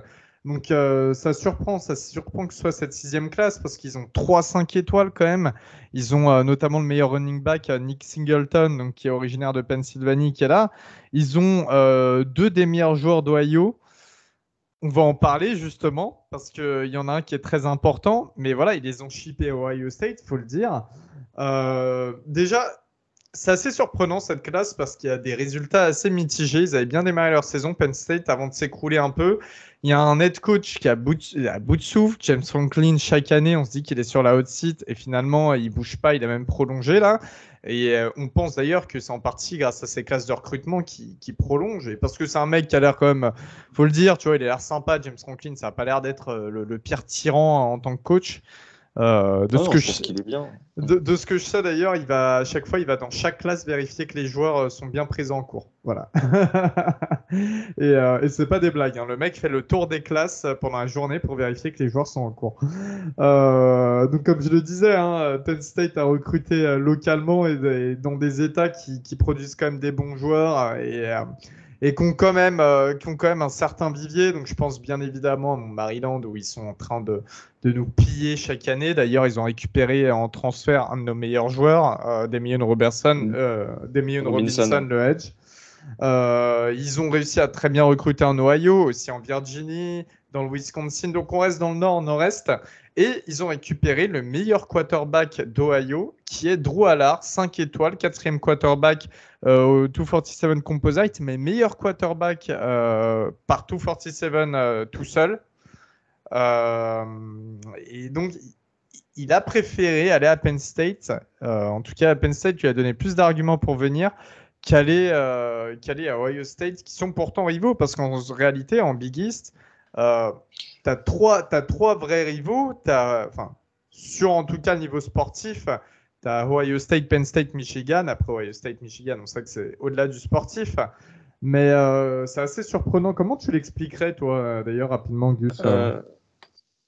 Donc euh, ça surprend, ça surprend que ce soit cette sixième classe parce qu'ils ont 3-5 étoiles quand même. Ils ont euh, notamment le meilleur running back, euh, Nick Singleton, donc, qui est originaire de Pennsylvanie, qui est là. Ils ont deux des meilleurs joueurs d'Ohio. On va en parler justement parce qu'il y en a un qui est très important, mais voilà, ils les ont shippés à Ohio State, il faut le dire. déjà, c'est assez surprenant cette classe parce qu'il y a des résultats assez mitigés. Ils avaient bien démarré leur saison, Penn State, avant de s'écrouler un peu. Il y a un head coach qui a bout de, souffle, James Franklin. Chaque année, on se dit qu'il est sur la hot seat et finalement, il bouge pas. Il a même prolongé là. Et euh, on pense d'ailleurs que c'est en partie grâce à ces classes de recrutement qui, qui prolongent. Et parce que c'est un mec qui a l'air quand même, faut le dire, tu vois, il a l'air sympa, James Franklin. Ça n'a pas l'air d'être euh, le, pire tyran en tant que coach. Euh, de, ce que je, est bien. De, ce que je sais d'ailleurs, il va à chaque fois, il va dans chaque classe vérifier que les joueurs euh, sont bien présents en cours. Voilà. et, euh, et c'est pas des blagues. Hein. Le mec fait le tour des classes pendant la journée pour vérifier que les joueurs sont en cours. Euh, donc comme je le disais, hein, Penn State a recruté localement et, dans des États qui, qui, produisent quand même des bons joueurs et et qui ont quand même, euh, qui ont quand même un certain vivier. Donc je pense bien évidemment à Maryland où ils sont en train de, de nous piller chaque année. D'ailleurs, ils ont récupéré en transfert un de nos meilleurs joueurs, euh, Damien Robertson, mm. euh, Damien Robinson, le Edge. Euh, ils ont réussi à très bien recruter en Ohio, aussi en Virginie, dans le Wisconsin. Donc on reste dans le nord, nord-est. Et ils ont récupéré le meilleur quarterback d'Ohio, qui est Drew Allard, 5 étoiles, quatrième quarterback euh, au 247 Composite, mais meilleur quarterback euh, par 247 euh, tout seul. et donc, il a préféré aller à Penn State. en tout cas, à Penn State, lui a donné plus d'arguments pour venir qu'aller qu'aller à Ohio State, qui sont pourtant rivaux, parce qu'en réalité, en Big East, euh, tu as, trois vrais rivaux. As, sur en tout cas niveau sportif, tu as Ohio State, Penn State, Michigan. Après Ohio State, Michigan, on sait que c'est au-delà du sportif. Mais euh, c'est assez surprenant. Comment tu l'expliquerais, toi, d'ailleurs, rapidement, Gus euh?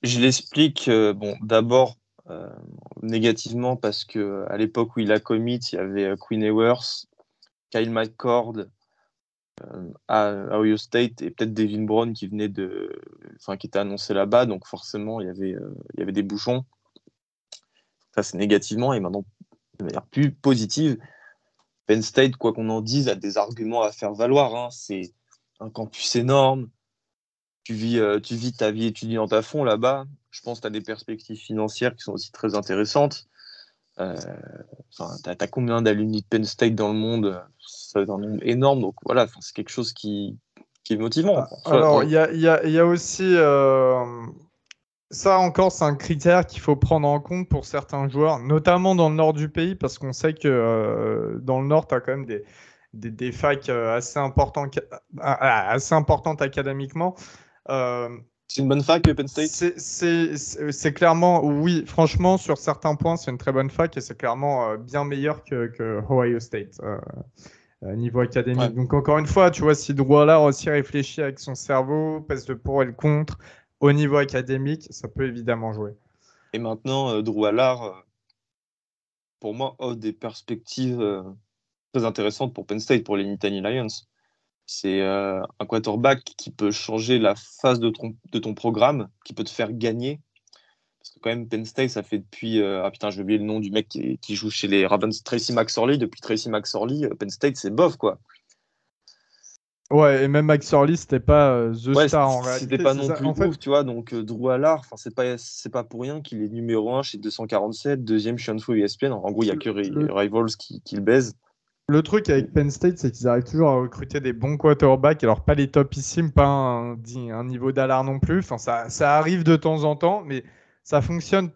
Je l'explique, bon, d'abord négativement parce que à l'époque où il a commit, il y avait Queen Ewers, Kyle McCord, euh, à, Ohio State et peut-être Devin Brown qui venait de, enfin qui était annoncé là-bas, donc forcément il y avait, euh, il y avait des bouchons. Ça c'est négativement et maintenant de manière plus positive, Penn State, quoi qu'on en dise, a des arguments à faire valoir. Hein. C'est un campus énorme. Tu vis, euh, tu vis ta vie étudiante à fond là-bas. Je pense que tu as des perspectives financières qui sont aussi très intéressantes. Euh, tu as, combien d'alumni de Penn State dans le monde? Ça un nombre énorme. Donc voilà, c'est quelque chose qui, est motivant. Alors, il y a, aussi. Euh, ça encore, c'est un critère qu'il faut prendre en compte pour certains joueurs, notamment dans le nord du pays, parce qu'on sait que euh, dans le nord, tu as quand même des, des, des facs euh, assez, importantes, assez importantes académiquement. C'est une bonne fac, Penn State? C'est clairement, oui, franchement, sur certains points, c'est une très bonne fac et c'est clairement euh, bien meilleur que, que Ohio State euh, euh niveau académique. Donc, encore une fois, tu vois, si Allard aussi réfléchit avec son cerveau, pèse le pour et le contre au niveau académique, ça peut évidemment jouer. Et maintenant, euh, Drew Allard, pour moi, offre des perspectives très intéressantes pour Penn State, pour les Nittany Lions. C'est euh, un quarterback qui peut changer la phase de ton, programme, qui peut te faire gagner. Parce que quand même, Penn State, ça fait depuis... Euh, ah putain, je vais oublier le nom du mec qui, qui, joue chez les Ravens, Tracy McSorley. Depuis Tracy McSorley, euh, Penn State, c'est bof, quoi. Ouais, et même Max Orly, c'était pas The Star en réalité. C'était pas non plus en fait... tu vois. Donc, Drew Allard, c'est pas, pas pour rien qu'il est numéro 1 chez 247, deuxième chez Info ESPN. En gros, il y a que Rivals qui, qui, le baise. Le truc avec Penn State, c'est qu'ils arrivent toujours à recruter des bons quarterbacks, alors pas les topissimes, pas un, un niveau d'alarme non plus. Enfin, ça, ça, arrive de temps en temps, mais ça fonctionne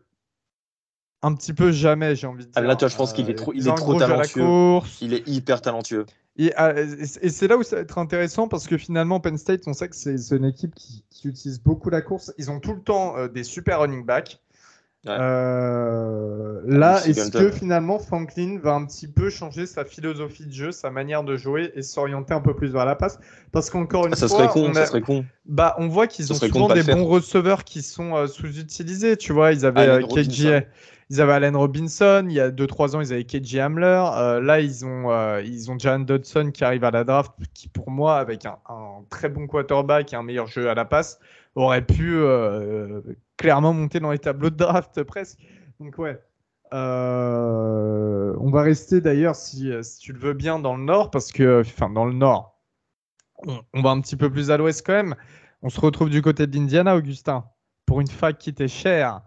un petit peu jamais, j'ai envie de ah, dire. là, toi, je pense qu'il est trop, il est trop talentueux. Il est hyper talentueux. Ah, et, c'est là où ça va être intéressant parce que finalement, Penn State, on sait que c'est une équipe qui, qui, utilise beaucoup la course. Ils ont tout le temps euh, des super running backs. Euh, là, est-ce que finalement Franklin va un petit peu changer sa philosophie de jeu, sa manière de jouer et s'orienter un peu plus vers la passe? Parce qu'encore une ah, ça fois, serait con, ça serait con. Bah, on voit qu'ils ont souvent des bons receveurs qui sont euh, sous-utilisés. Tu vois, ils avaient euh, KJ, ils avaient Allen Robinson. Il y a 2-3 ans, ils avaient KJ Hamler. là, ils ont, ils ont Jan Dodson qui arrive à la draft, qui pour moi, avec un, un très bon quarterback et un meilleur jeu à la passe, aurait pu euh, clairement monter dans les tableaux de draft presque. Donc ouais. Euh, on va rester d'ailleurs, si, tu le veux bien, dans le nord, parce que, enfin, dans le nord, on, va un petit peu plus à l'ouest quand même. On se retrouve du côté de l'Indiana, Augustin, pour une fac qui était chère.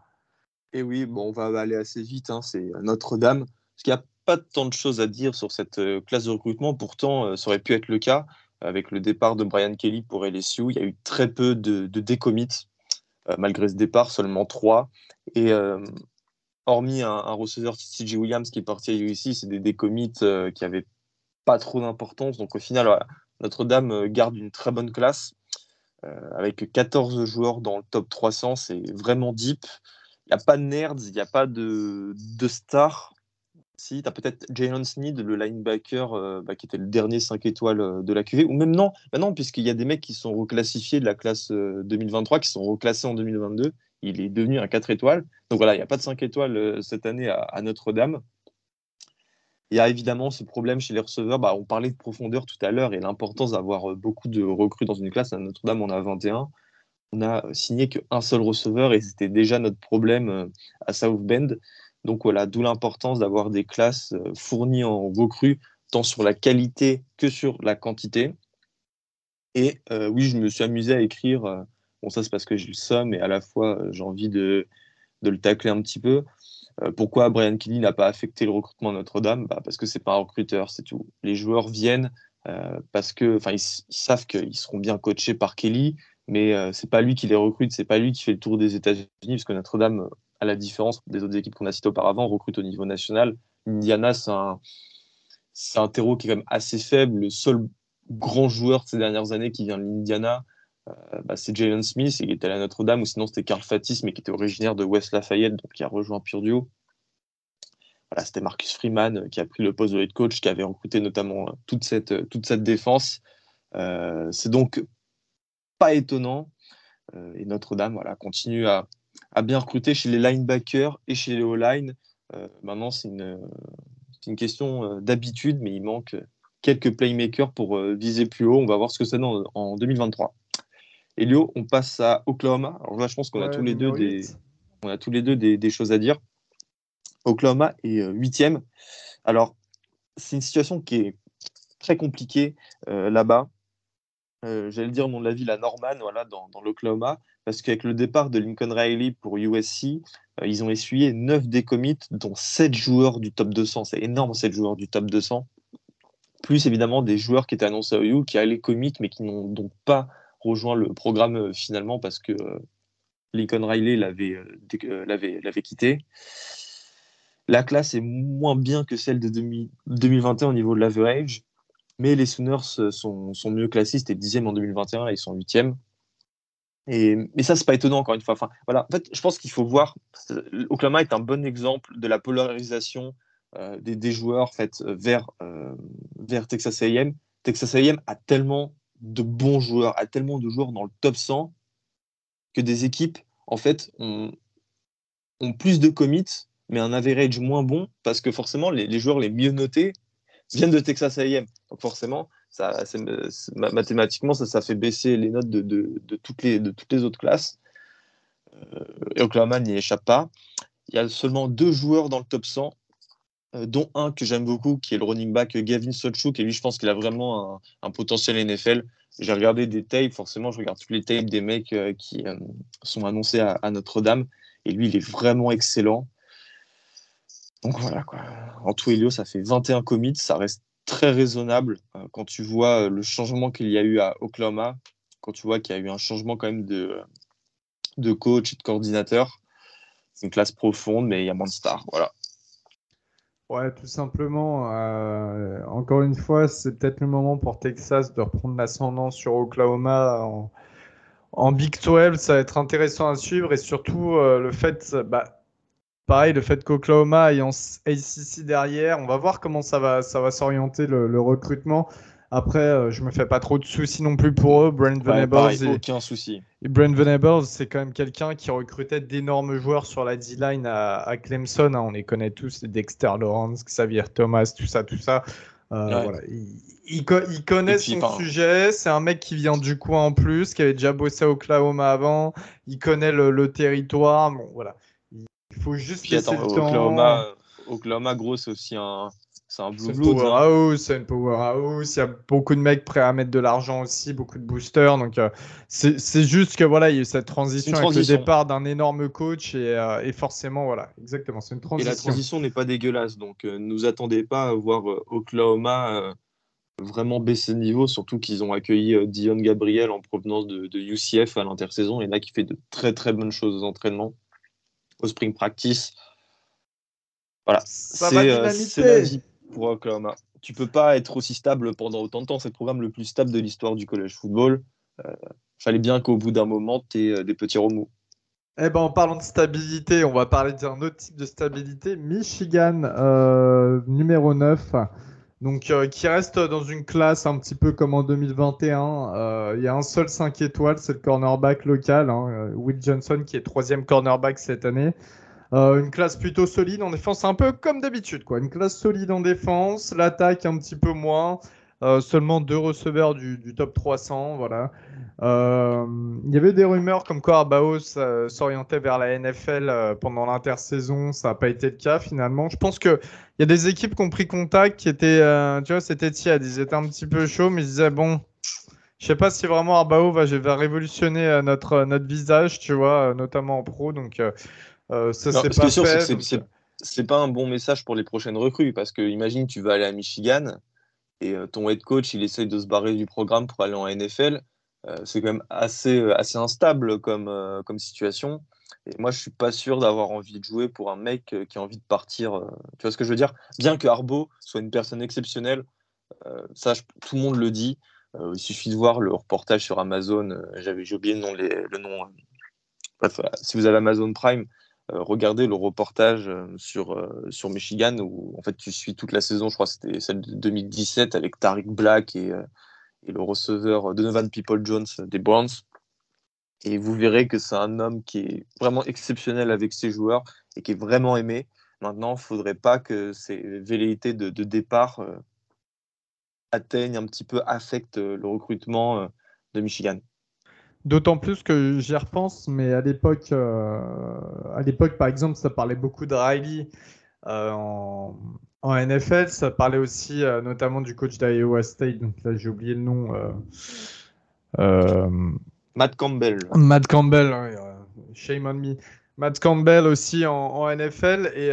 Et oui, bon, on va aller assez vite, hein, c'est Notre-Dame. Parce qu'il n'y a pas tant de choses à dire sur cette euh, classe de recrutement, pourtant, ça aurait pu être le cas avec le départ de Brian Kelly pour LSU. Il y a eu très peu de, de euh, malgré ce départ, seulement trois. Et euh, hormis un, receveur TJ Williams qui est parti à USC, c'est des décommits euh, qui n'avaient pas trop d'importance. Donc au final, Notre-Dame garde une très bonne classe. avec 14 joueurs dans le top 300, c'est vraiment deep. Il n'y a pas de nerds, il n'y a pas de stars. Si, tu as peut-être Jalen Sneed, le linebacker euh, bah, qui était le dernier 5 étoiles euh, de la QV, ou même non, bah non puisqu'il y a des mecs qui sont reclassifiés de la classe 2023, euh, qui sont reclassés en 2022. Il est devenu un 4 étoiles. Donc voilà, il n'y a pas de 5 étoiles cette année à, Notre-Dame. Il y a évidemment ce problème chez les receveurs. Bah, on parlait de profondeur tout à l'heure et l'importance d'avoir beaucoup de recrues dans une classe. À Notre-Dame, on a 21. On a signé qu'un seul receveur et c'était déjà notre problème à South Bend. Donc voilà, d'où l'importance d'avoir des classes euh, fournies en recrues, tant sur la qualité que sur la quantité. Et euh, oui, je me suis amusé à écrire, euh, bon ça c'est parce que j'ai le somme et à la fois j'ai envie de, le tacler un petit peu. pourquoi Brian Kelly n'a pas affecté le recrutement Notre-Dame? Bah, Parce que c'est pas un recruteur, c'est tout. Les joueurs viennent parce que, enfin, ils, savent qu'ils seront bien coachés par Kelly, mais c'est pas lui qui les recrute, c'est pas lui qui fait le tour des États-Unis, parce que Notre-Dame à la différence des autres équipes qu'on a citées auparavant, recrute au niveau national. Indiana, c'est un, un terreau qui est quand même assez faible. Le seul grand joueur de ces dernières années qui vient de l'Indiana, euh, bah, c'est Jalen Smith, et qui était à Notre-Dame, ou sinon c'était Carl Fatis, mais qui était originaire de West Lafayette, donc qui a rejoint Purdue. Voilà, c'était Marcus Freeman euh, qui a pris le poste de head coach, qui avait recruté notamment euh, toute cette, toute cette défense. c'est donc pas étonnant. et Notre-Dame voilà, continue à, a bien recruté chez les linebackers et chez les O-line. Euh, maintenant, c'est une, une, question euh, d'habitude, mais il manque quelques playmakers pour euh, viser plus haut. On va voir ce que ça donne en, 2023. Elio, on passe à Oklahoma. Alors là, je pense qu'on a, tous les deux des, on a tous les deux des, choses à dire. Oklahoma est huitième. Alors, c'est une situation qui est très compliquée là-bas. J'allais dire nom de la ville à Norman, voilà, dans, l'Oklahoma parce qu'avec le départ de Lincoln Riley pour USC, euh, ils ont essuyé 9 décommits, dont 7 joueurs du top 200. C'est énorme, 7 joueurs du top 200. Plus évidemment des joueurs qui étaient annoncés à OU, qui allaient commit, mais qui n'ont donc pas rejoint le programme euh, finalement parce que euh, Lincoln Riley l'avait quitté. La classe est moins bien que celle de 2021 au niveau de l'average, mais les Sooners sont, sont mieux classés. C'était 10e en 2021, là ils sont 8e. Et, mais ça, c'est pas étonnant, encore une fois. Enfin, voilà. En fait, je pense qu'il faut voir. Oklahoma est un bon exemple de la polarisation euh, des, joueurs fait, vers, euh, vers Texas AM. Texas AM a tellement de bons joueurs, a tellement de joueurs dans le top 100 que des équipes, en fait, ont, ont plus de commits, mais un average moins bon parce que forcément, les joueurs les mieux notés viennent de Texas AM. Donc, forcément, ça, mathématiquement, ça, ça fait baisser les notes de, toutes, les, de toutes les autres classes. Euh, et Oklahoma n'y échappe pas. Il y a seulement deux joueurs dans le top 100, euh, dont un que j'aime beaucoup, qui est le running back Gavin Sotchuk. Et lui, je pense qu'il a vraiment un, potentiel NFL. J'ai regardé des tapes, forcément, je regarde tous les tapes des mecs euh, qui sont annoncés à Notre-Dame. Et lui, il est vraiment excellent. Donc voilà, quoi. En tout, Elio, ça fait 21 commits. Ça reste très raisonnable euh, quand tu vois euh, le changement qu'il y a eu à Oklahoma, quand tu vois qu'il y a eu un changement quand même de, de coach et de coordinateur. C'est une classe profonde, mais il y a moins de stars. Voilà. Ouais, tout simplement. Euh, encore une fois, c'est peut-être le moment pour Texas de reprendre l'ascendant sur Oklahoma en, Big 12. Ça va être intéressant à suivre et surtout le fait, bah, pareil, le fait qu'Oklahoma ait en ACC derrière, on va voir comment ça va, ça va s'orienter le, recrutement. Après, euh, je me fais pas trop de soucis non plus pour eux. Brent Venables, aucun souci. Brent Venables, c'est quand même quelqu'un qui recrutait d'énormes joueurs sur la D-line à, Clemson. Hein. on les connaît tous, Dexter Lawrence, Xavier Thomas, tout ça, tout ça. Euh, voilà. il, connaît son sujet. C'est un mec qui vient du coin en plus, qui avait déjà bossé à Oklahoma avant. Il connaît le, territoire. Bon, voilà. Il faut juste laisser le Oklahoma, Oklahoma, gros, c'est aussi un, c'est un blue. Powerhouse, c'est une powerhouse. Il y a beaucoup de mecs prêts à mettre de l'argent aussi, beaucoup de boosters. Donc, euh, c'est juste que voilà, il y a eu cette transition, avec le départ d'un énorme coach et, euh, et, forcément, voilà, exactement, c'est une transition. Et la transition n'est pas dégueulasse. Donc, euh, ne nous attendez pas à voir Oklahoma vraiment baisser niveau, surtout qu'ils ont accueilli Dion Gabriel en provenance de, de UCF à l'intersaison et là qui fait de très très bonnes choses aux entraînements, au spring practice. Voilà, c'est la vie pour Oklahoma. Tu peux pas être aussi stable pendant autant de temps. C'est le programme le plus stable de l'histoire du college football. Euh, fallait bien qu'au bout d'un moment, tu aies euh, des petits remous. Eh ben, en parlant de stabilité, on va parler d'un autre type de stabilité. Michigan, euh, numéro 9, donc, qui reste dans une classe un petit peu comme en 2021. Il y a un seul 5 étoiles, c'est le cornerback local, hein, Will Johnson, qui est troisième cornerback cette année. Euh, une classe plutôt solide en défense, un peu comme d'habitude, quoi. Une classe solide en défense, l'attaque un petit peu moins. Euh, seulement deux receveurs du, top 300, voilà. Euh, il y avait des rumeurs comme quoi Arbaos s'orientait vers la NFL pendant l'intersaison. Ça n'a pas été le cas finalement. Je pense qu'il y a des équipes qui ont pris contact, qui étaient, tu vois, c'était tiède. Ils étaient un petit peu chauds, mais ils disaient bon, je sais pas si vraiment Arbao va, va révolutionner notre, notre visage, tu vois, notamment en pro. Donc, euh, ça, c'est pas sûr, c'est pas un bon message pour les prochaines recrues parce que imagine tu vas aller à Michigan et euh, ton head coach il essaye de se barrer du programme pour aller en NFL. Euh, c'est quand même assez, assez instable comme, comme situation. Et moi, je suis pas sûr d'avoir envie de jouer pour un mec qui a envie de partir. tu vois ce que je veux dire? Bien que Arbo soit une personne exceptionnelle, ça, tout le monde le dit. il suffit de voir le reportage sur Amazon. J'avais oublié le nom. le nom bref, si vous avez Amazon Prime, euh, regardez le reportage euh, sur, euh, sur Michigan où en fait tu suis toute la saison, je crois que c'était celle de 2017 avec Tariq Black et, et le receveur Donovan People Jones des Browns. Et vous verrez que c'est un homme qui est vraiment exceptionnel avec ses joueurs et qui est vraiment aimé. Maintenant, il ne faudrait pas que ces velléités de départ atteignent un petit peu, affectent le recrutement de Michigan. D'autant plus que j'y repense, mais à l'époque, euh, à l'époque, par exemple, ça parlait beaucoup de Riley euh, en, NFL. Ça parlait aussi euh, notamment du coach d'Iowa State. Donc là, j'ai oublié le nom. Matt Campbell. Matt Campbell, shame on me. Matt Campbell aussi en, NFL. Et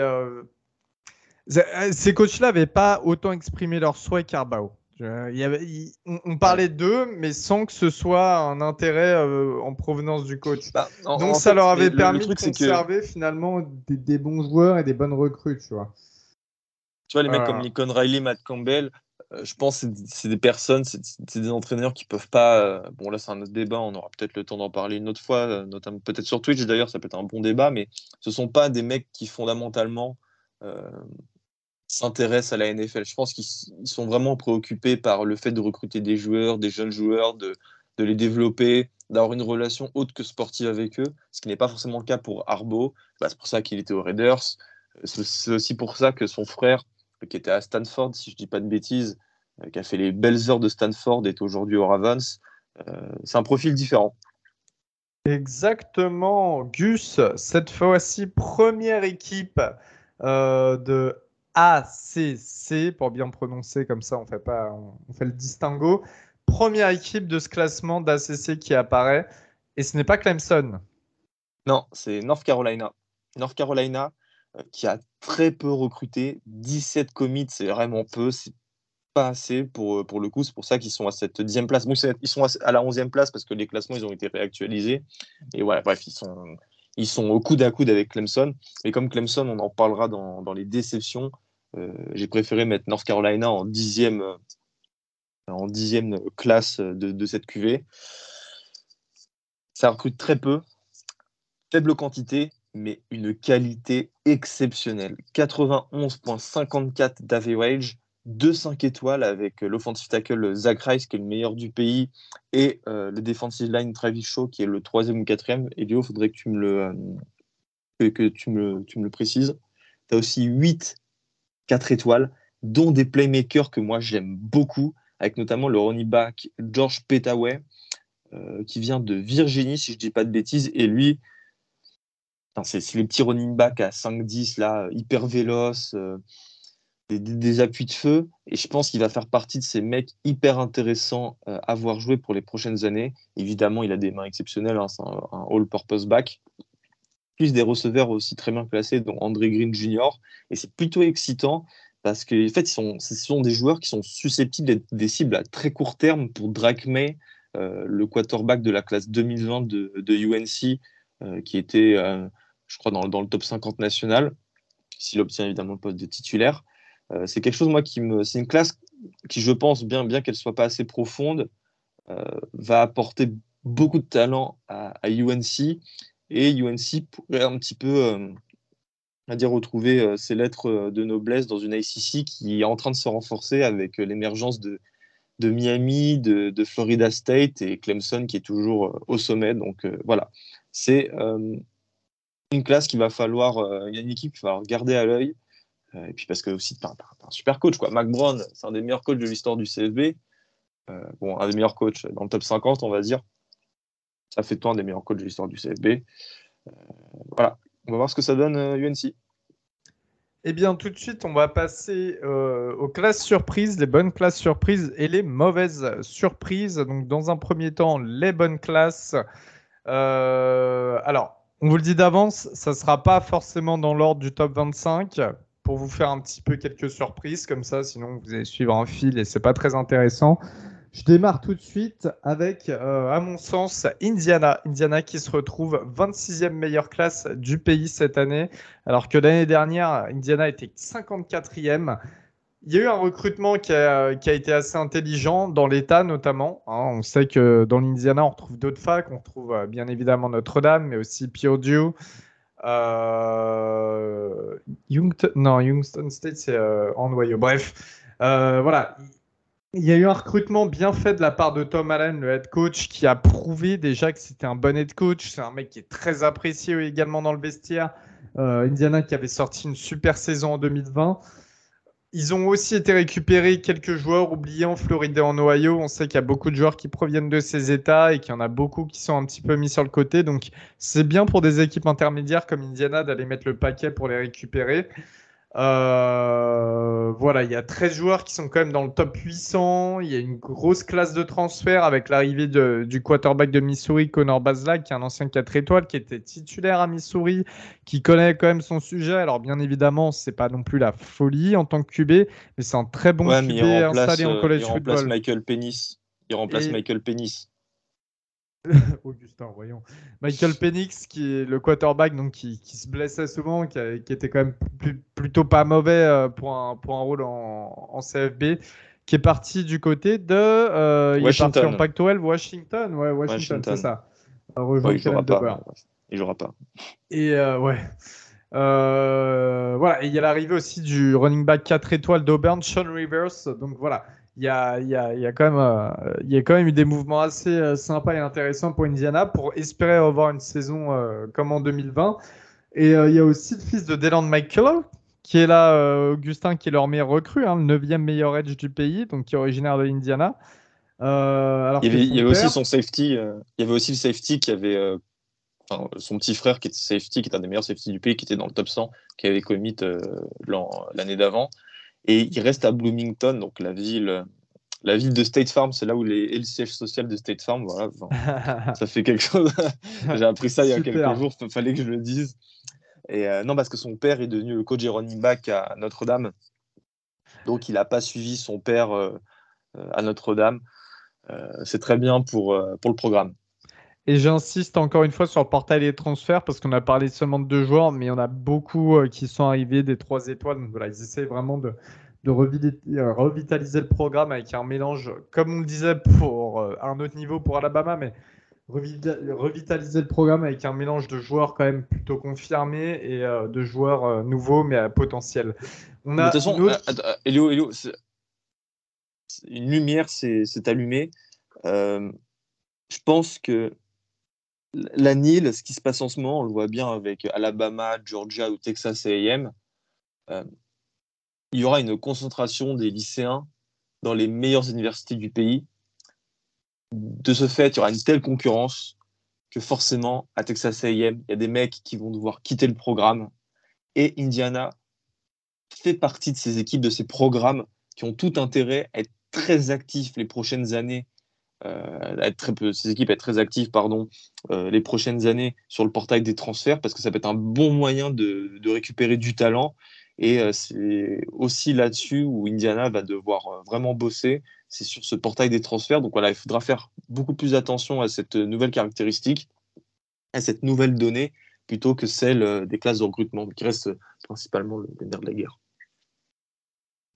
ces coachs-là n'avaient pas autant exprimé leur souhait qu'Arbao. Il y avait, on, parlait d'eux, mais sans que ce soit un intérêt euh, en provenance du coach. Bah, Donc ça leur avait permis de conserver finalement des, bons joueurs et des bonnes recrues, tu vois. Tu vois, les mecs comme Lincoln Riley, Matt Campbell, euh, je pense que c'est des personnes, c'est des entraîneurs qui peuvent pas. Euh, bon, là, c'est un autre débat, on aura peut-être le temps d'en parler une autre fois, notamment peut-être sur Twitch d'ailleurs, ça peut être un bon débat, mais ce sont pas des mecs qui fondamentalement s'intéressent à la NFL. Je pense qu'ils sont vraiment préoccupés par le fait de recruter des joueurs, des jeunes joueurs, de, les développer, d'avoir une relation autre que sportive avec eux, ce qui n'est pas forcément le cas pour Arbo. Bah, c'est pour ça qu'il était aux Raiders. C'est aussi pour ça que son frère, qui était à Stanford, si je ne dis pas de bêtises, euh, qui a fait les belles heures de Stanford, est aujourd'hui au Ravens. Euh, c'est un profil différent. Exactement, Gus, cette fois-ci première équipe euh, de ACC, pour bien prononcer comme ça, on fait, pas, on fait le distinguo. Première équipe de ce classement d'ACC qui apparaît, et ce n'est pas Clemson. Non, c'est North Carolina. North Carolina euh, qui a très peu recruté, 17 commits, c'est vraiment peu, c'est pas assez pour, euh, pour le coup, c'est pour ça qu'ils sont à cette dixième place. Bon, ils sont à la onzième place parce que les classements ils ont été réactualisés. Et voilà, bref, ils sont, ils sont au coude à coude avec Clemson. Et comme Clemson, on en parlera dans, dans les déceptions, j'ai préféré mettre North Carolina en dixième, euh, en dixième classe de, cette QV. Ça recrute très peu, faible quantité, mais une qualité exceptionnelle. 91.54 d'average, 2 5 étoiles avec l'offensive tackle Zach Rice, qui est le meilleur du pays, et euh, le defensive line Travis Shaw, qui est le troisième ou quatrième. Et il faudrait que tu me le, euh, que, tu me, tu me le précises. Tu as aussi 8 4 étoiles, dont des playmakers que moi j'aime beaucoup, avec notamment le running back George Petaway, euh, qui vient de Virginie, si je ne dis pas de bêtises, et lui, c'est les petits running back à 5-10, là, hyper véloces, euh, des, appuis de feu. Et je pense qu'il va faire partie de ces mecs hyper intéressants euh, à voir jouer pour les prochaines années. Évidemment, il a des mains exceptionnelles, hein, c'est un, all-purpose back. Plus des receveurs aussi très bien placés, dont André Green Jr. Et c'est plutôt excitant parce que en fait, sont, ce sont des joueurs qui sont susceptibles d'être des cibles à très court terme pour Drake euh, le quarterback de la classe 2020 de, de UNC, qui était je crois, dans, dans, le top 50 national, s'il obtient évidemment le poste de titulaire. Euh, c'est quelque chose, moi, qui me. C'est une classe qui, je pense, bien, bien qu'elle ne soit pas assez profonde, euh, va apporter beaucoup de talent à, UNC. Et UNC pourrait un petit peu, euh, à dire, retrouver ses lettres de noblesse dans une ICC qui est en train de se renforcer avec l'émergence de, Miami, de, Florida State et Clemson qui est toujours au sommet. Donc voilà, c'est une classe qu'il va falloir, euh, une équipe qu'il va falloir garder à l'œil. Euh, et puis parce que aussi, tu un, un, super coach. Quoi. Mac Brown, c'est un des meilleurs coachs de l'histoire du CFB. Euh, bon, un des meilleurs coachs dans le top 50, on va dire. Ça fait toi un des meilleurs coachs de l'histoire du CFB. voilà, on va voir ce que ça donne UNC. Eh bien, tout de suite, on va passer aux classes surprises, les bonnes classes surprises et les mauvaises surprises. Donc, dans un premier temps, les bonnes classes. alors, on vous le dit d'avance, ça ne sera pas forcément dans l'ordre du top 25 pour vous faire un petit peu quelques surprises comme ça, sinon vous allez suivre un fil et c'est pas très intéressant. Je démarre tout de suite avec, euh, à mon sens, Indiana. Indiana qui se retrouve 26e meilleure classe du pays cette année, alors que l'année dernière, Indiana était 54e. Il y a eu un recrutement qui a, été assez intelligent dans l'État notamment. Hein. On sait que dans l'Indiana, on retrouve d'autres facs. On retrouve euh, bien évidemment Notre-Dame, mais aussi Purdue. Euh, Youngton, non, Youngstown State, c'est euh, en noyau. Bref, voilà. Il y a eu un recrutement bien fait de la part de Tom Allen, le head coach, qui a prouvé déjà que c'était un bon head coach. C'est un mec qui est très apprécié également dans le vestiaire. Indiana qui avait sorti une super saison en 2020. Ils ont aussi été récupérés quelques joueurs oubliés en Floride et en Ohio. On sait qu'il y a beaucoup de joueurs qui proviennent de ces États et qu'il y en a beaucoup qui sont un petit peu mis sur le côté. Donc c'est bien pour des équipes intermédiaires comme Indiana d'aller mettre le paquet pour les récupérer. Euh, voilà, il y a 13 joueurs qui sont quand même dans le top 800. Il y a une grosse classe de transfert avec l'arrivée du quarterback de Missouri, Connor Baslag, qui est un ancien 4 étoiles, qui était titulaire à Missouri, qui connaît quand même son sujet. Alors, bien évidemment, c'est pas non plus la folie en tant que QB, mais c'est un très bon QB installé en college football. Il remplace Michael Pennis. Il remplace Michael Pennis. Augustin, voyons. Michael Penix, qui est le quarterback, donc qui, se blessait souvent, qui, était quand même plutôt pas mauvais euh, pour un, pour un rôle en, CFB, qui est parti du côté de. Euh, il est parti en Pac-12, Washington. Ouais, Washington, c'est ça. Ouais, il jouera pas. Il jouera pas. Et euh, ouais. voilà, et il y a l'arrivée aussi du running back 4 étoiles d'Auburn, Sean Rivers. Donc voilà, il y a, y, a, y, a quand même, euh, il y a quand même eu des mouvements assez euh, sympas et intéressants pour Indiana pour espérer avoir une saison euh, comme en 2020. Et il y a aussi le fils de Deland McCullough qui est là, Augustin, qui est leur meilleur recrue, hein, le 9 meilleur edge du pays, donc qui est originaire de l'Indiana. alors il y avait, aussi son safety, il y avait aussi le safety qui avait son petit frère qui était safety, qui est un des meilleurs safety du pays, qui était dans le top 100, qui avait commit l'année d'avant. Et il reste à Bloomington, donc la ville, la ville de State Farm, c'est là où les, est le siège social de State Farm. Voilà, ça fait quelque chose. J'ai appris ça il y a quelques jours, il fallait que je le dise. Et euh, non, parce que son père est devenu le coach et running back à Notre-Dame. Donc, il n'a pas suivi son père euh, euh, à Notre-Dame. c'est très bien pour, pour le programme. Et j'insiste encore une fois sur le portail des transferts parce qu'on a parlé seulement de deux joueurs, mais il y en a beaucoup euh, qui sont arrivés des trois étoiles. Donc voilà, ils essaient vraiment de, de euh, revitaliser le programme avec un mélange, comme on le disait, pour euh, un autre niveau pour Alabama, mais revitaliser le programme avec un mélange de joueurs quand même plutôt confirmés et de joueurs nouveaux mais à potentiel. On a de toute façon, Elio, Elio, une lumière s'est allumée. je pense que la NIL, ce qui se passe en ce moment, on le voit bien avec Alabama, Georgia ou Texas AM, euh, il y aura une concentration des lycéens dans les meilleures universités du pays. De ce fait, il y aura une telle concurrence que forcément, à Texas AM, il y a des mecs qui vont devoir quitter le programme. Et Indiana fait partie de ces équipes, de ces programmes qui ont tout intérêt à être très actifs les prochaines années euh, ces équipes être très actives pardon, euh, les prochaines années sur le portail des transferts parce que ça peut être un bon moyen de, récupérer du talent. Et euh, c'est aussi là-dessus où Indiana va devoir vraiment bosser, c'est sur ce portail des transferts. Donc voilà, il faudra faire beaucoup plus attention à cette nouvelle caractéristique, à cette nouvelle donnée, plutôt que celle des classes de recrutement, qui reste principalement le nerf de la guerre.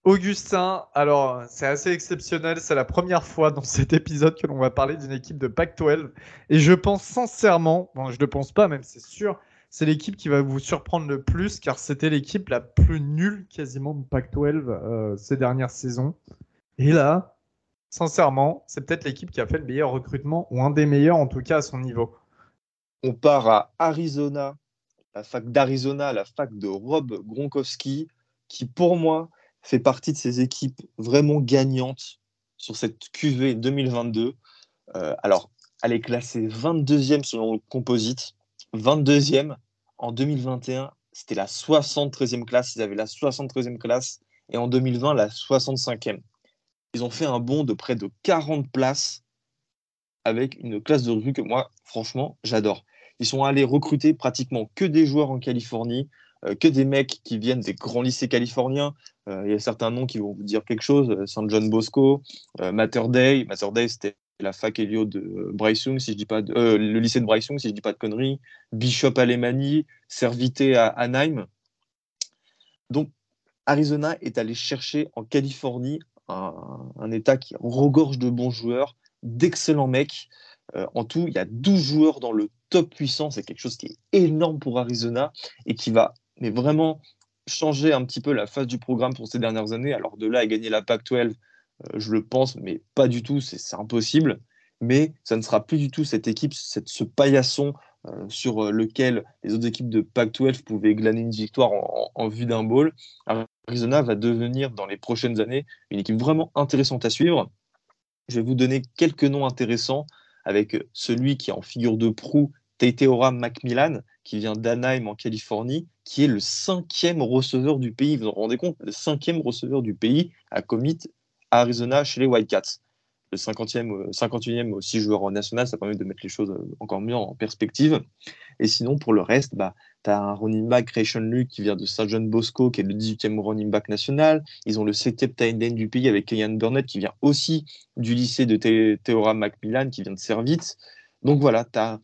Augustin, alors c'est assez exceptionnel, c'est la première fois dans cet épisode que l'on va parler d'une équipe de Pac-12 et je pense sincèrement, bon je ne pense pas même c'est sûr, c'est l'équipe qui va vous surprendre le plus car c'était l'équipe la plus nulle quasiment de Pac-12 euh, ces dernières saisons. Et là, sincèrement, c'est peut-être l'équipe qui a fait le meilleur recrutement ou un des meilleurs en tout cas à son niveau. On part à Arizona, la fac d'Arizona, la fac de Rob Gronkowski qui pour moi fait partie de ces équipes vraiment gagnantes sur cette QV 2022. Euh, alors, elle est classée 22e selon le composite, 22e en 2021. C'était la 73e classe. Ils avaient la 73e classe et en 2020, la 65e. Ils ont fait un bond de près de 40 places avec une classe de recrue que moi, franchement, j'adore. Ils sont allés recruter pratiquement que des joueurs en Californie, euh, que des mecs qui viennent des grands lycées californiens. Euh, il y a certains noms qui vont vous dire quelque chose. Euh, San John Bosco, Mater Day. Mater Day, c'était la fac Helio de Bryce Young, si je dis pas le lycée de Bryce Young, si je dis pas de conneries. Bishop Alemany, Servité à Anaheim. Donc, Arizona est allé chercher en Californie un, un État qui regorge de bons joueurs, d'excellents mecs. en tout, il y a 12 joueurs dans le top puissant. C'est quelque chose qui est énorme pour Arizona et qui va mais vraiment changer un petit peu la face du programme pour ces dernières années. Alors de là à gagner la PAC 12, euh, je le pense, mais pas du tout, c'est impossible. Mais ça ne sera plus du tout cette équipe, cette, ce paillasson euh, sur euh, lequel les autres équipes de PAC 12 pouvaient glaner une victoire en, vue d'un bowl. Arizona va devenir dans les prochaines années une équipe vraiment intéressante à suivre. Je vais vous donner quelques noms intéressants avec celui qui est en figure de proue, Teiteora Macmillan, qui vient d'Anaheim en Californie, qui est le cinquième receveur du pays. Vous vous rendez compte? Le cinquième receveur du pays à commit à Arizona chez les Wildcats. Le 50e, 51e aussi joueur en national, ça permet de mettre les choses euh, encore mieux en perspective. Et sinon, pour le reste, bah, tu as un running back, Rayshon Luke, qui vient de Saint John Bosco, qui est le 18e running back national. Ils ont le 7e tight end du pays avec Kayan Burnett, qui vient aussi du lycée de Théora Macmillan, qui vient de Servite. Donc voilà, tu as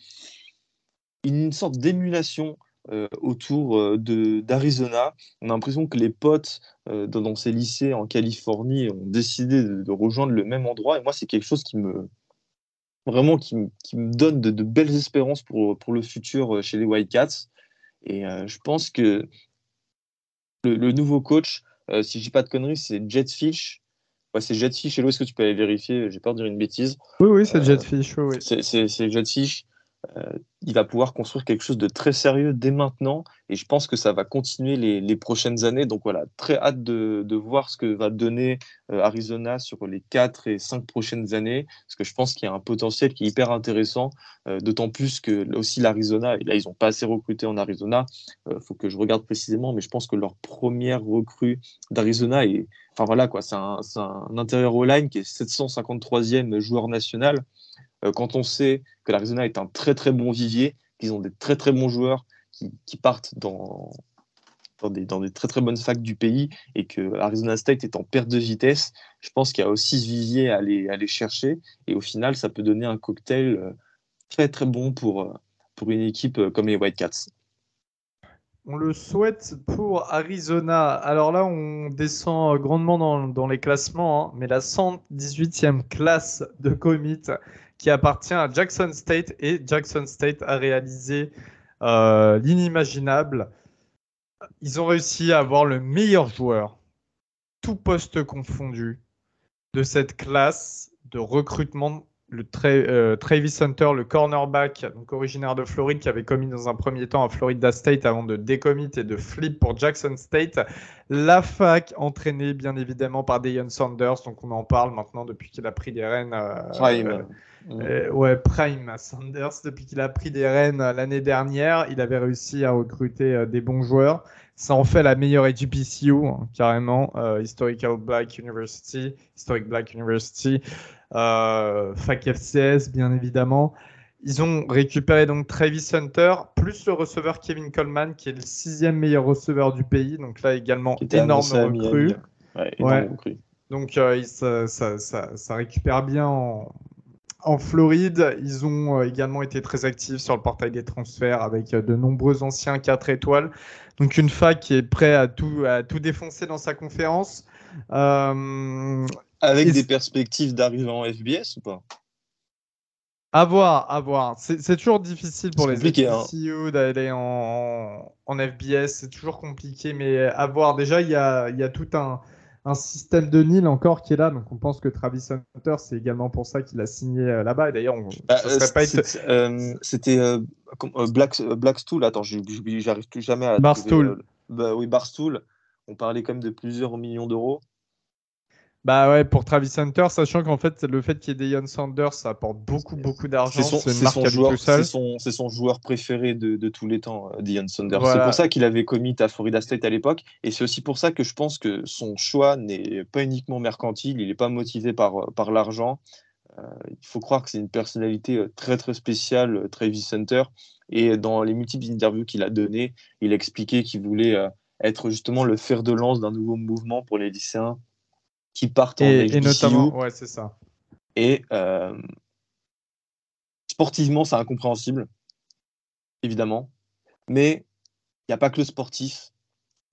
une sorte d'émulation euh, autour euh, d'Arizona. On a l'impression que les potes euh, dans, ces lycées en Californie ont décidé de, rejoindre le même endroit. Et moi, c'est quelque chose qui me vraiment qui, qui me donne de, belles espérances pour, pour le futur chez les Wildcats. Et je pense que le, nouveau coach, si je dis pas de conneries, c'est Jetfish. Ouais, c'est Jetfish. Hello, est-ce que tu peux aller vérifier? J'ai peur de dire une bêtise. Oui, oui, c'est Jetfish. Oui. C'est Jetfish. Euh, il va pouvoir construire quelque chose de très sérieux dès maintenant et je pense que ça va continuer les, prochaines années. Donc voilà, très hâte de, voir ce que va donner euh, Arizona sur les 4 et 5 prochaines années parce que je pense qu'il y a un potentiel qui est hyper intéressant, euh, d'autant plus que aussi l'Arizona, et là ils n'ont pas assez recruté en Arizona, il faut que je regarde précisément, mais je pense que leur première recrue d'Arizona est, enfin voilà quoi, c'est un, un intérieur all-line qui est 753e joueur national. Euh, quand on sait que l'Arizona est un très très bon vivier, qu'ils ont des très très bons joueurs qui, partent dans, dans des, dans des, très très bonnes facs du pays et que Arizona State est en perte de vitesse, je pense qu'il y a aussi ce vivier à aller, aller, chercher et au final ça peut donner un cocktail euh, très très bon pour, euh, pour une équipe comme les White Cats. on le souhaite pour Arizona. Alors là, on descend grandement dans, les classements, hein, mais la 118e classe de commit qui appartient à Jackson State et Jackson State a réalisé euh, l'inimaginable. Ils ont réussi à avoir le meilleur joueur, tout poste confondu, de cette classe de recrutement le euh, Travis Hunter, le cornerback, donc originaire de Floride, qui avait commis dans un premier temps à Florida State avant de décommit et de flip pour Jackson State. La fac, entraînée bien évidemment par Deion Sanders, donc on en parle maintenant depuis qu'il a pris des rênes. Euh, Prime. Euh, ouais, Prime Sanders, depuis qu'il a pris des rênes l'année dernière, il avait réussi à recruter des bons joueurs. Ça en fait la meilleure HBCU, hein, carrément. Historical Black University, Historic Black University euh, Fac FCS, bien évidemment. Ils ont récupéré donc Travis Hunter, plus le receveur Kevin Coleman, qui est le sixième meilleur receveur du pays. Donc là également, énorme recrue. Ouais, Donc euh, ça, ça, ça, ça, récupère bien en, en Floride. Ils ont euh, également été très actifs sur le portail des transferts avec euh, de nombreux anciens 4 étoiles. Donc une fac qui est prêt à tout, à tout défoncer dans sa conférence. Euh, avec des perspectives d'arriver en FBS ou pas? À voir, à voir. C'est toujours difficile pour les FCU hein. d'aller en, en, FBS. C'est toujours compliqué, mais à voir. Déjà, il y a, y a, tout un, un, système de Nil encore qui est là. Donc, on pense que Travis Hunter, c'est également pour ça qu'il a signé euh, là-bas. Et d'ailleurs, bah, euh, c'était euh, Black, Blackstool. Attends, j'arrive plus jamais à. Barstool. Bah, oui, Barstool. On parlait quand même de plusieurs millions d'euros. Bah ouais, pour Travis Hunter, sachant qu'en fait, le fait qu'il y ait Deion Sanders, ça apporte beaucoup, beaucoup d'argent. C'est son, joueur, son, joueur préféré de, tous les temps, euh, Deion Sanders. C'est pour ça qu'il avait commis à Florida State à l'époque. Et c'est aussi pour ça que je pense que son choix n'est pas uniquement mercantile, il n'est pas motivé par, par l'argent. Euh, il faut croire que c'est une personnalité euh, très, très spéciale, Travis Hunter. Et dans les multiples interviews qu'il a données, il a expliqué qu'il voulait être justement le fer de lance d'un nouveau mouvement pour les lycéens qui partent en et, notamment, ouais, c'est ça. Et euh, sportivement, c'est incompréhensible, évidemment. Mais il n'y a pas que le sportif.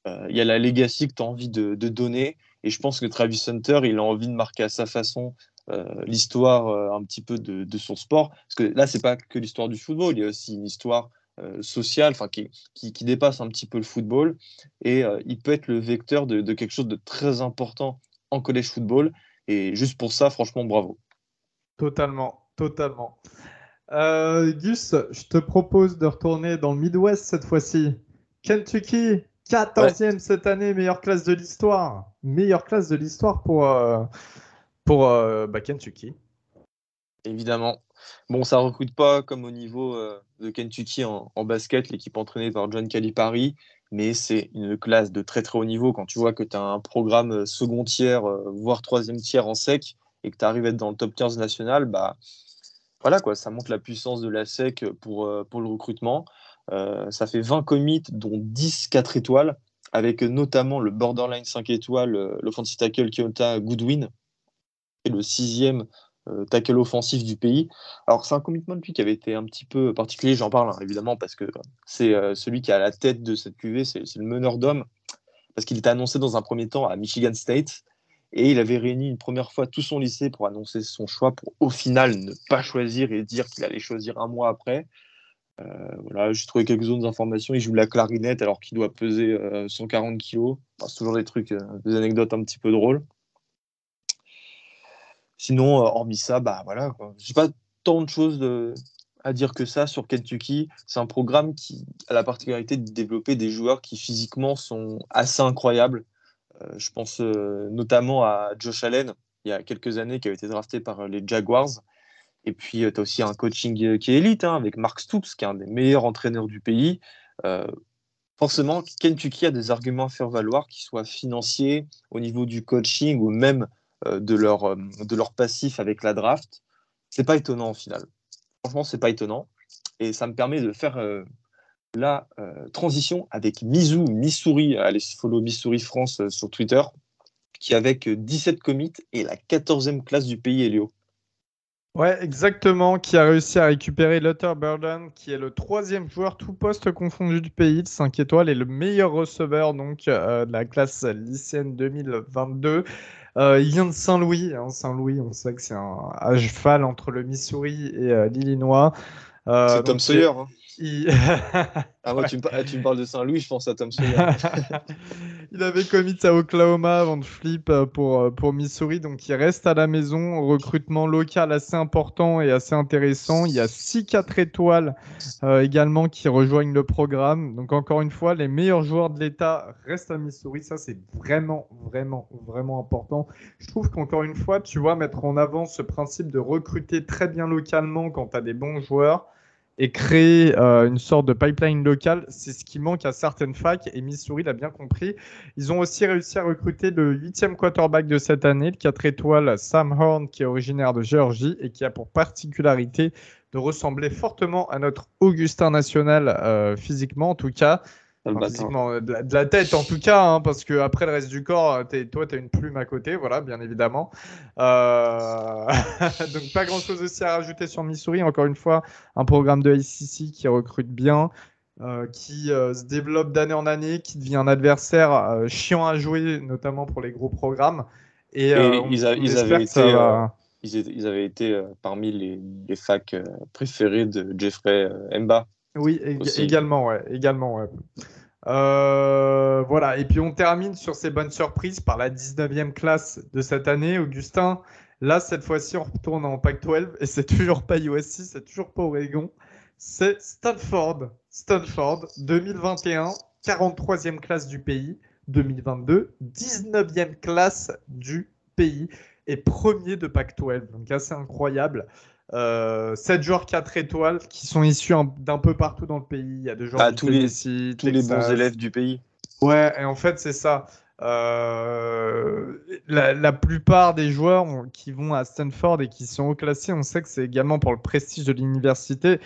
Euh, il y a la legacy que tu as envie de, donner. Et je pense que Travis Hunter, il a envie de marquer à sa façon euh, l'histoire un petit peu de, son sport. Parce que là, c'est pas que l'histoire du football, il y a aussi une histoire sociale enfin, qui, qui, dépasse un petit peu le football. Et il peut être le vecteur de, de, quelque chose de très important en collège football. Et juste pour ça, franchement, bravo. Totalement, totalement. Euh, Gus, je te propose de retourner dans le Midwest cette fois-ci. Kentucky, 14e cette année, meilleure classe de l'histoire. Meilleure classe de l'histoire pour, euh, pour euh, bah, Kentucky. Évidemment. Bon, ça recrute pas comme au niveau de Kentucky en, en basket, l'équipe entraînée par John Calipari mais c'est une classe de très très haut niveau. Quand tu vois que tu as un programme euh, second tiers, euh, voire troisième tiers en sec, et que tu arrives à être dans le top 15 national, bah voilà quoi, ça montre la puissance de la SEC pour, euh, pour le recrutement. ça fait 20 commits, dont 10 4 étoiles, avec notamment le borderline 5 étoiles, l'offensive tackle Kyoto Goodwin, et le sixième tackle offensif du pays. Alors c'est un commitment lui qui avait été un petit peu particulier, j'en parle hein, évidemment parce que c'est euh, celui qui est à la tête de cette QV, c'est le meneur d'hommes, parce qu'il était annoncé dans un premier temps à Michigan State, et il avait réuni une première fois tout son lycée pour annoncer son choix, pour au final ne pas choisir et dire qu'il allait choisir un mois après. Euh, voilà, j'ai trouvé quelques autres informations. Il joue la clarinette alors qu'il doit peser 140 kilos. c'est toujours des trucs, des anecdotes un petit peu drôles. Sinon, euh, hormis ça, bah voilà. Je n'ai pas tant de choses à dire que ça sur Kentucky. C'est un programme qui a la particularité de développer des joueurs qui physiquement sont assez incroyables. Euh, je pense euh, notamment à Josh Allen, il y a quelques années, qui avait été drafté par les Jaguars. Et puis, tu as aussi un coaching qui est élite, hein, avec Mark Stoops, qui est un des meilleurs entraîneurs du pays. forcément, Kentucky a des arguments à faire valoir, qu'ils soient financiers, au niveau du coaching ou même euh, de, leur, euh, de leur passif avec la draft, c'est pas étonnant au final. Franchement, c'est pas étonnant. Et ça me permet de faire euh, la transition avec Mizou, Missouri, allez follow Missouri France sur Twitter, qui avec 17 commits est la 14e classe du pays, Elio. Ouais, exactement, qui a réussi à récupérer Luther Burden, qui est le troisième joueur tout poste confondu du pays, de 5 étoiles, et le meilleur receveur donc, euh, de la classe lycéenne 2022. Euh, il vient de Saint-Louis. Hein, Saint-Louis, on sait que c'est un à cheval entre le Missouri et euh, l'Illinois. c'est Tom Sawyer. Hein. ah, moi, tu, me, parles de Saint-Louis, je pense à Tom Sawyer. il avait commis à Oklahoma avant de flip euh, pour, euh, pour Missouri, donc il reste à la maison. Recrutement local assez important et assez intéressant. Il y a 6-4 étoiles euh, également qui rejoignent le programme. Donc, encore une fois, les meilleurs joueurs de l'État restent à Missouri. Ça, c'est vraiment, vraiment, vraiment important. Je trouve qu'encore une fois, tu vois, mettre en avant ce principe de recruter très bien localement quand tu as des bons joueurs et créer euh, une sorte de pipeline local. C'est ce qui manque à certaines facs et Missouri l'a bien compris. Ils ont aussi réussi à recruter le huitième quarterback de cette année, le 4 étoiles Sam Horn, qui est originaire de Géorgie et qui a pour particularité de ressembler fortement à notre Augustin national euh, physiquement en tout cas. Euh, de, la, tête en tout cas, hein, parce que après le reste du corps, euh, es, toi, tu as une plume à côté, voilà, bien évidemment. Euh, donc pas grand-chose aussi à rajouter sur Missouri. Encore une fois, un programme de ACC qui recrute bien, qui se développe d'année en année, qui devient un adversaire chiant à jouer, notamment pour les gros programmes. Et, ils, avaient été, ils, avaient été parmi les, les facs préférés de Jeffrey Mba oui, également, ouais, également, ouais. Euh, voilà, et puis on termine sur ces bonnes surprises par la 19e classe de cette année, Augustin. Là, cette fois-ci, on retourne en Pac-12 et c'est toujours pas USC, c'est toujours pas Oregon. C'est Stanford. Stanford, 2021, 43e classe du pays. 2022, 19e classe du pays et premier de Pac-12. Donc assez incroyable. Euh, 7 joueurs 4 étoiles qui sont issus d'un peu partout dans le pays. Il y a des joueurs ah, tous, les, tous les bons élèves du pays. Ouais, et en fait, c'est ça. Euh, la, plupart des joueurs qui vont à Stanford et qui sont haut classés, on sait que c'est également pour le prestige de l'université.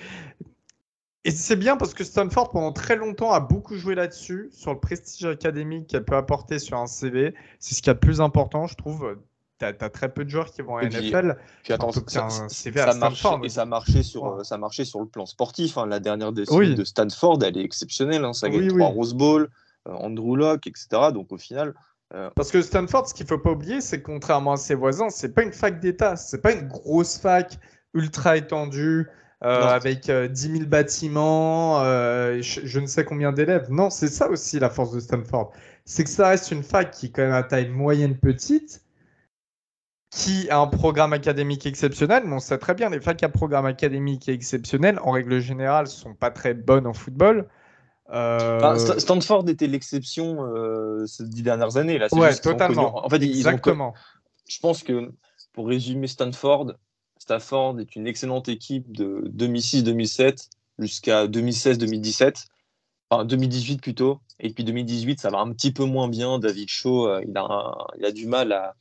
Et c'est bien parce que Stanford, pendant très longtemps, a beaucoup joué là-dessus, sur le prestige académique qu'elle peut apporter sur un CV. C'est ce qui est le plus important, je trouve tu as, très peu de joueurs qui vont à NFL. Puis attends, ça, ça, marche, et ça marchait sur, ça marchait sur le plan sportif. Hein. La dernière décennie de Stanford, elle est exceptionnelle. Hein. Ça gagne trois Rose Bowl, euh, Andrew Locke, etc. Donc au final. Euh, Parce que Stanford, ce qu'il faut pas oublier, c'est que contrairement à ses voisins, c'est pas une fac d'État, c'est pas une grosse fac ultra étendue. Euh, avec 10 000 bâtiments, je, ne sais combien d'élèves. Non, c'est ça aussi la force de Stanford. C'est que ça reste une fac qui est quand même à taille moyenne petite, qui a un programme académique exceptionnel, mais on sait très bien, les facs à programme académique exceptionnel, en règle générale, sont pas très bonnes en football. Euh, Stanford était l'exception euh, ces dix dernières années. Là. Ouais, totalement. En fait, Exactement. Je pense que pour résumer Stanford, Stanford est une excellente équipe de 2006-2007 jusqu'à 2016-2017. Enfin, 2018 plutôt. Et puis 2018, ça va un petit peu moins bien. David Shaw, euh, il, a il a du mal à,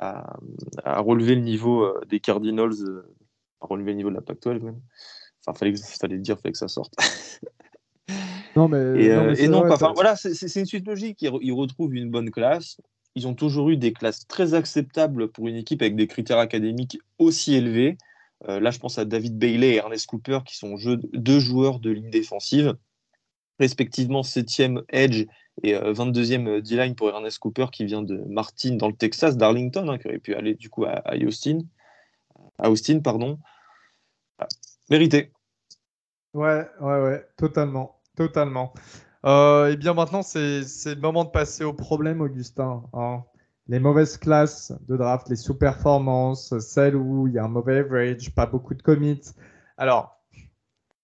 à, relever le niveau euh, des Cardinals, euh, à relever le niveau de la Pac-12 même. Enfin, fallait, fallait dire, fallait que ça sorte. non, mais, et, non, euh, enfin, voilà, c'est une suite logique. Ils, retrouvent une bonne classe. Ils ont toujours eu des classes très acceptables pour une équipe avec des critères académiques aussi élevés. là, je pense à David Bailey et Ernest Cooper, qui sont deux joueurs de ligne défensive, respectivement 7e edge et 22e euh, euh, D-line pour Ernest Cooper qui vient de Martin dans le Texas, d'Arlington, hein, qui aurait pu aller du coup à, Austin. À Austin, pardon. Mérité. Ouais, ouais, ouais, totalement. Totalement. Euh, et bien maintenant, c'est le moment de passer au problème, Augustin. Hein. Les mauvaises classes de draft, les sous-performances, celles où il y a un mauvais average, pas beaucoup de commits. Alors,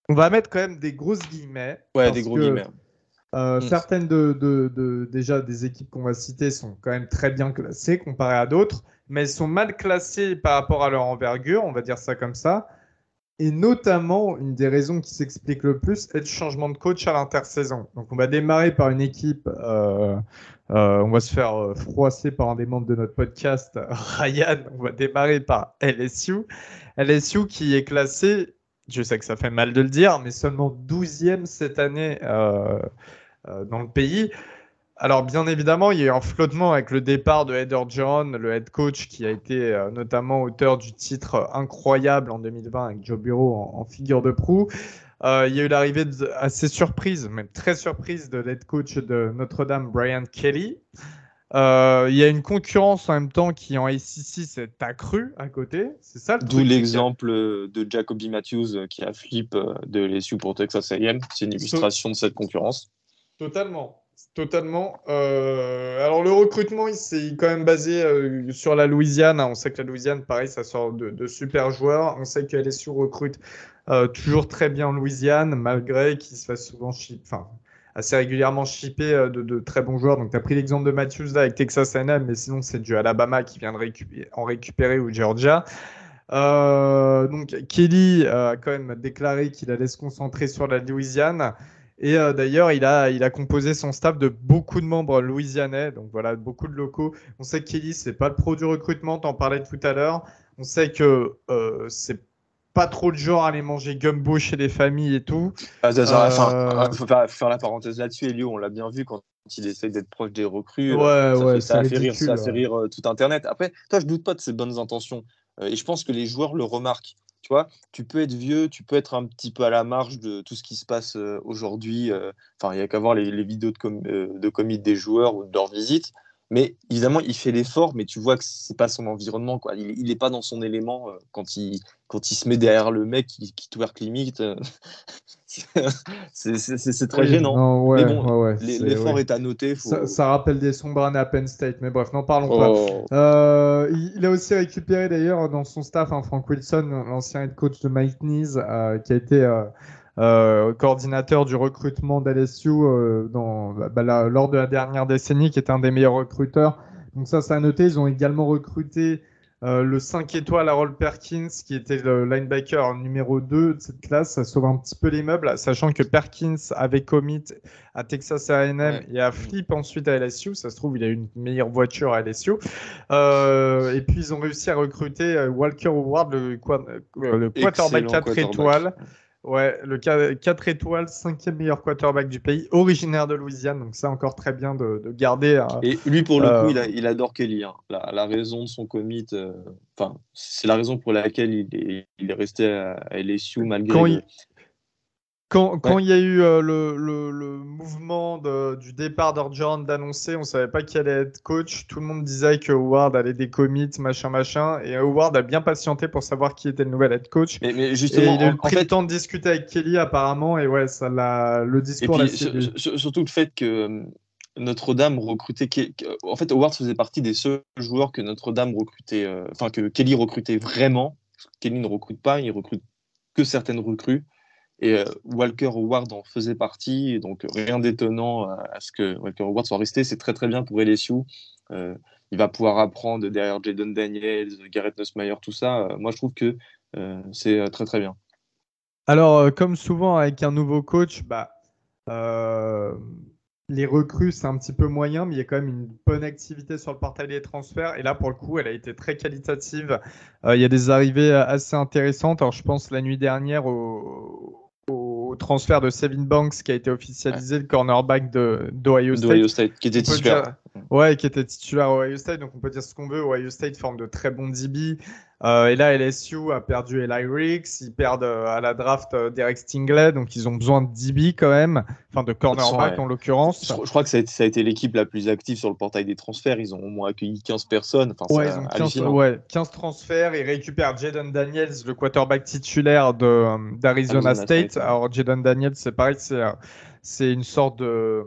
on va mettre quand même des grosses guillemets. Ouais, des gros guillemets. Euh, mm. Certaines de, déjà des équipes qu'on va citer sont quand même très bien classées comparées à d'autres, mais elles sont mal classées par rapport à leur envergure, on va dire ça comme ça. Et notamment, une des raisons qui s'explique le plus est le changement de coach à l'intersaison. Donc, on va démarrer par une équipe, euh, euh, on va se faire froisser par un des membres de notre podcast, Ryan. On va démarrer par LSU. LSU qui est classé je sais que ça fait mal de le dire, mais seulement 12e cette année euh, euh, dans le pays. Alors, bien évidemment, il y a eu un flottement avec le départ de Heather John, le head coach qui a été euh, notamment auteur du titre incroyable en 2020 avec Joe Bureau en, figure de proue. Il y a eu l'arrivée assez surprise, même très surprise, de l'head coach de Notre-Dame, Brian Kelly. Euh, il y a une concurrence en même temps qui en SEC s'est accrue à côté. C'est ça. D'où l'exemple de Jacoby Matthews qui a flip de l'SU pour Texas A&M. C'est une illustration de cette concurrence. Totalement. Totalement. Euh, alors le recrutement, il s'est quand même basé euh, sur la Louisiane. On sait que la Louisiane, pareil, ça sort de, super joueurs. On sait que LSU recrute euh, toujours très bien en Louisiane, malgré qu'il se fasse souvent chip, enfin assez régulièrement shipper de, très bons joueurs. Donc tu as pris l'exemple de Matthews là avec Texas A&M, mais sinon c'est du Alabama qui vient de récupérer, en récupérer ou Georgia. donc Kelly a quand même déclaré qu'il allait se concentrer sur la Louisiane. Et euh, d'ailleurs, il a, il a composé son staff de beaucoup de membres louisianais, donc voilà, beaucoup de locaux. On sait que Kelly, c'est pas le pro du recrutement, t'en parlais tout à l'heure. On sait que euh, c'est pas trop le genre à aller manger gumbo chez les familles et tout. Ah, euh, faut faire, la parenthèse là-dessus. Elio, on l'a bien vu quand il essaie d'être proche des recrues. Ouais, ça, ouais, fait, ça, a fait rire, ça fait rire tout Internet. Après, toi, je doute pas de ses bonnes intentions. et je pense que les joueurs le remarquent. Tu vois, tu peux être vieux, tu peux être un petit peu à la marge de tout ce qui se passe euh, aujourd'hui. Euh, enfin, il n'y a qu'à voir les, vidéos de, com euh, de commit des joueurs ou de leurs visites. Mais évidemment, il fait l'effort, mais tu vois que c'est pas son environnement. Quoi. Il n'est pas dans son élément quand, il, quand il se met derrière le mec qui, qui twerk limite. c'est très gênant. mais bon, l'effort est à noter. Ça, rappelle des sombres Penn State, mais bref, n'en parlons pas. Oh. Euh, il, a aussi récupéré d'ailleurs dans son staff un Frank Wilson, l'ancien head coach de Mike Nees, euh, qui a été euh, coordinateur du recrutement d'LSU dans, bah, lors de la dernière décennie, qui était un des meilleurs recruteurs. Donc ça, ça a noté. Ils ont également recruté euh, le 5 étoiles Harold Perkins, qui était le linebacker numéro 2 de cette classe, ça sauve un petit peu les meubles, sachant que Perkins avait commit à Texas A&M et a flip ensuite à LSU. Ça se trouve, il a une meilleure voiture à LSU. Euh, et puis, ils ont réussi à recruter euh, Walker Howard, le, le quarterback 4 étoiles. Ouais, le 4 étoiles, cinquième meilleur quarterback du pays, originaire de Louisiane, donc c'est encore très bien de, garder. Euh, et lui, pour le coup, euh, il, adore Kelly. Hein. La, raison de son commit, euh, enfin, c'est la raison pour laquelle il est, il est resté à, LSU malgré. Quand, quand il y a eu euh, le, le, mouvement de, du départ d'Orgeron d'annoncer, on savait pas qui allait être coach. Tout le monde disait que Howard allait des commits, machin, machin. Et Howard a bien patienté pour savoir qui était le nouvel head coach. Mais, mais justement, et il a eu pris le temps de discuter avec Kelly apparemment. Et ouais, ça l'a, le discours. Et surtout le fait que euh, Notre-Dame recrutait. En fait, Howard faisait partie des seuls joueurs que Notre-Dame recrutait. Euh, enfin, que Kelly recrutait vraiment. Kelly ne recrute pas, il recrute que certaines recrues. Et euh, Walker Howard en faisait partie, donc rien d'étonnant à ce que Walker Howard soit resté. C'est très très bien pour LSU. Euh, il va pouvoir apprendre derrière Jaden Daniels, Garrett Nussmeyer, tout ça. Euh, moi, je trouve que c'est très très bien. Alors, comme souvent avec un nouveau coach, bah, les recrues, c'est un petit peu moyen, mais il y a quand même une bonne activité sur le portail des transferts. Et là, pour le coup, elle a été très qualitative. il y a des arrivées assez intéressantes. Alors, je pense la nuit dernière au, transfert de Sevin Banks qui a été officialisé, le cornerback d'Ohio State. State. qui était titulaire. ouais, qui était titulaire à Ohio State. Donc on peut dire ce qu'on veut. Ohio State forme de très bons DB. Euh, et là, LSU a perdu Eli Ricks, ils perdent euh, à la draft euh, Derek Stingley, donc ils ont besoin de DB quand même, enfin de cornerback en l'occurrence. Je, crois que ça a, été, l'équipe la plus active sur le portail des transferts, ils ont au moins accueilli 15 personnes. ouais, ils ont 15, ouais, 15, transferts, ils récupèrent Jaden Daniels, le quarterback titulaire d'Arizona State. State. Alors Jaden Daniels, c'est pareil, c'est une sorte de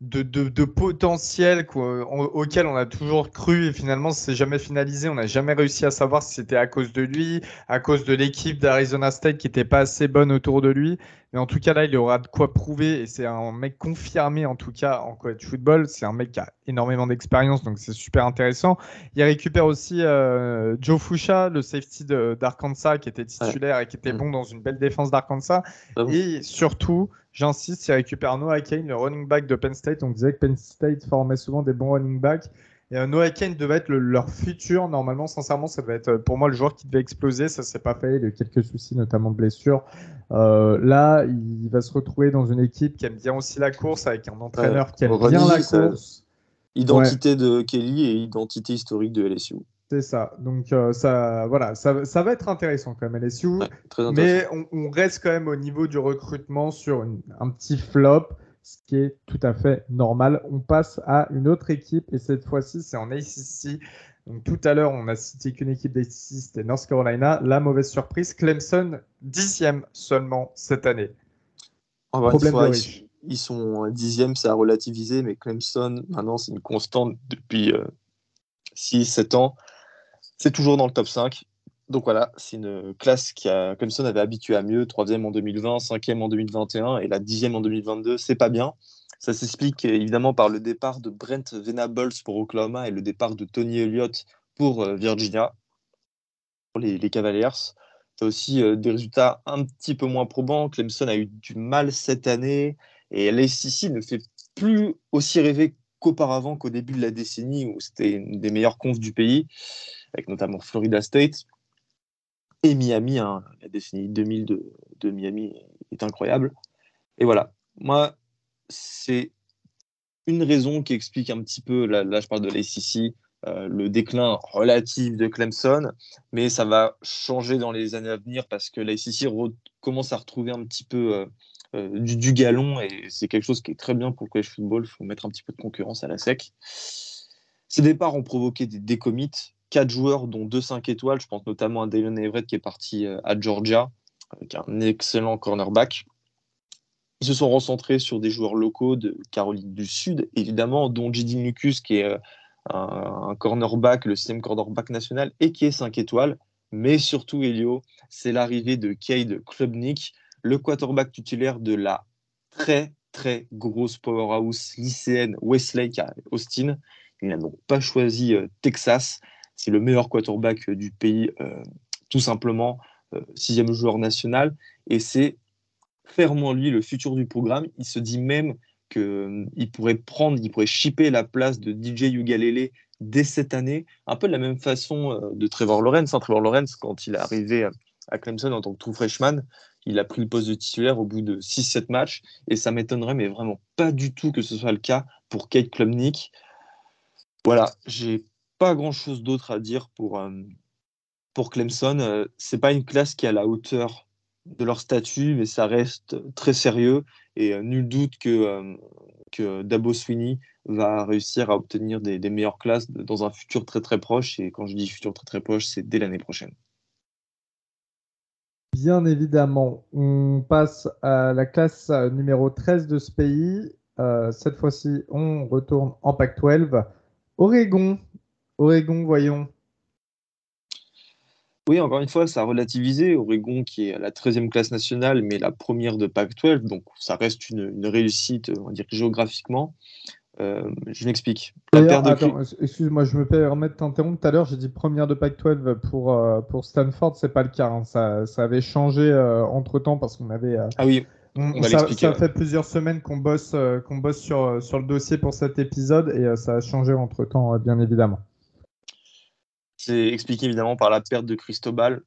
de, de, potentiel auquel on a toujours cru et finalement c'est jamais finalisé. On n'a jamais réussi à savoir si c'était à cause de lui, à cause de l'équipe d'Arizona State qui n'était pas assez bonne autour de lui. Mais en tout cas là, il aura de quoi prouver et c'est un mec confirmé en tout cas en college football. C'est un mec qui a énormément d'expérience donc c'est super intéressant. Il récupère aussi euh, Joe Fusha, le safety d'Arkansas qui était titulaire et qui était mm. bon dans une belle défense d'Arkansas. Ah et surtout J'insiste, il récupère Noah Kane, le running back de Penn State. On disait que Penn State formait souvent des bons running backs. Et euh, Noah Kane devait être leur futur. Normalement, sincèrement, ça devait être pour moi le joueur qui devait exploser. Ça s'est pas fait. Il a eu quelques soucis, notamment de blessures. là, il va se retrouver dans une équipe qui aime bien aussi la course, avec un entraîneur qui aime bien la course. Identité de Kelly et identité historique de LSU. C'est ça. Donc euh, ça, voilà, ça, ça, va être intéressant quand même LSU. mais on, reste quand même au niveau du recrutement sur un petit flop, ce qui est tout à fait normal. On passe à une autre équipe et cette fois-ci c'est en ACC. Donc tout à l'heure on a cité qu'une équipe d'ACC, c'était North Carolina. La mauvaise surprise, Clemson dixième seulement cette année. Problème de riche ils sont dixième, ça a relativisé, mais Clemson, maintenant, c'est une constante depuis 6-7 euh, ans. C'est toujours dans le top 5. Donc voilà, c'est une classe qui a, Clemson avait habitué à mieux, troisième en 2020, cinquième en 2021 et la dixième en 2022, c'est pas bien. Ça s'explique évidemment par le départ de Brent Venables pour Oklahoma et le départ de Tony Elliott pour euh, Virginia, pour les, Cavaliers aussi euh, des résultats un petit peu moins probants. Clemson a eu du mal cette année. Et l'ACC ne fait plus aussi rêver qu'auparavant, qu'au début de la décennie où c'était une des meilleures confs du pays, avec notamment Florida State et Miami. Hein. La décennie 2000 de, Miami est incroyable. Et voilà, moi, c'est une raison qui explique un petit peu, là, je parle de l'ACC, euh, le déclin relatif de Clemson, mais ça va changer dans les années à venir parce que l'ACC commence à retrouver un petit peu euh, euh, du, galon et c'est quelque chose qui est très bien pour le college football. Il faut mettre un petit peu de concurrence à la sec. Ces départs ont provoqué des décommits. Quatre joueurs, dont deux 5 étoiles. Je pense notamment à Dylan Everett qui est parti euh, à Georgia, avec un excellent cornerback. Ils se sont recentrés sur des joueurs locaux de Caroline du Sud, évidemment, dont J.D. Lucas, qui est euh, un, cornerback, le sixième cornerback national, et qui est 5 étoiles. Mais surtout, Elio, c'est l'arrivée de Cade Klubnik, le quarterback titulaire de la très très grosse powerhouse lycéenne Westlake à Austin. Il n'a donc pas choisi euh, Texas. C'est le meilleur quarterback euh, du pays, euh, tout simplement, sixième joueur national. Et c'est clairement lui le futur du programme. Il se dit même qu'il pourrait prendre, il pourrait shipper la place de DJ Ugalele dès cette année, un peu de la même façon de Trevor Lawrence. Hein. Trevor Lawrence, quand il est arrivé à Clemson en tant que true freshman, il a pris le poste de titulaire au bout de 6-7 matchs. Et ça m'étonnerait, mais vraiment pas du tout que ce soit le cas pour Kate Klubnik. Voilà, j'ai pas grand chose d'autre à dire pour, euh, pour Clemson. Euh, c'est pas une classe qui est à la hauteur de leur statut, mais ça reste très sérieux. Et euh, nul doute que, que Dabo Sweeney va réussir à obtenir des, meilleures classes dans un futur très très proche. Et quand je dis futur très très proche, c'est dès l'année prochaine. Bien évidemment, on passe à la classe numéro 13 de ce pays. Cette fois-ci, on retourne en Pac-12. Oregon, Oregon, voyons. Oui, encore une fois, ça a relativisé. Oregon, qui est à la 13e classe nationale, mais la première de Pac-12, donc ça reste une, une réussite, on va dire, géographiquement. Euh, je m'explique. Excuse-moi, je me permets de t'interrompre. Tout à l'heure, j'ai dit première de Pac-12 pour, euh, pour Stanford. C'est pas le cas. Hein. Ça, ça, avait changé euh, entre temps parce qu'on avait. ah oui. On, ça, ça, fait plusieurs semaines qu'on bosse, qu'on bosse sur, sur le dossier pour cet épisode et ça a changé entre temps, bien évidemment. C'est expliqué évidemment par la perte de Cristobal.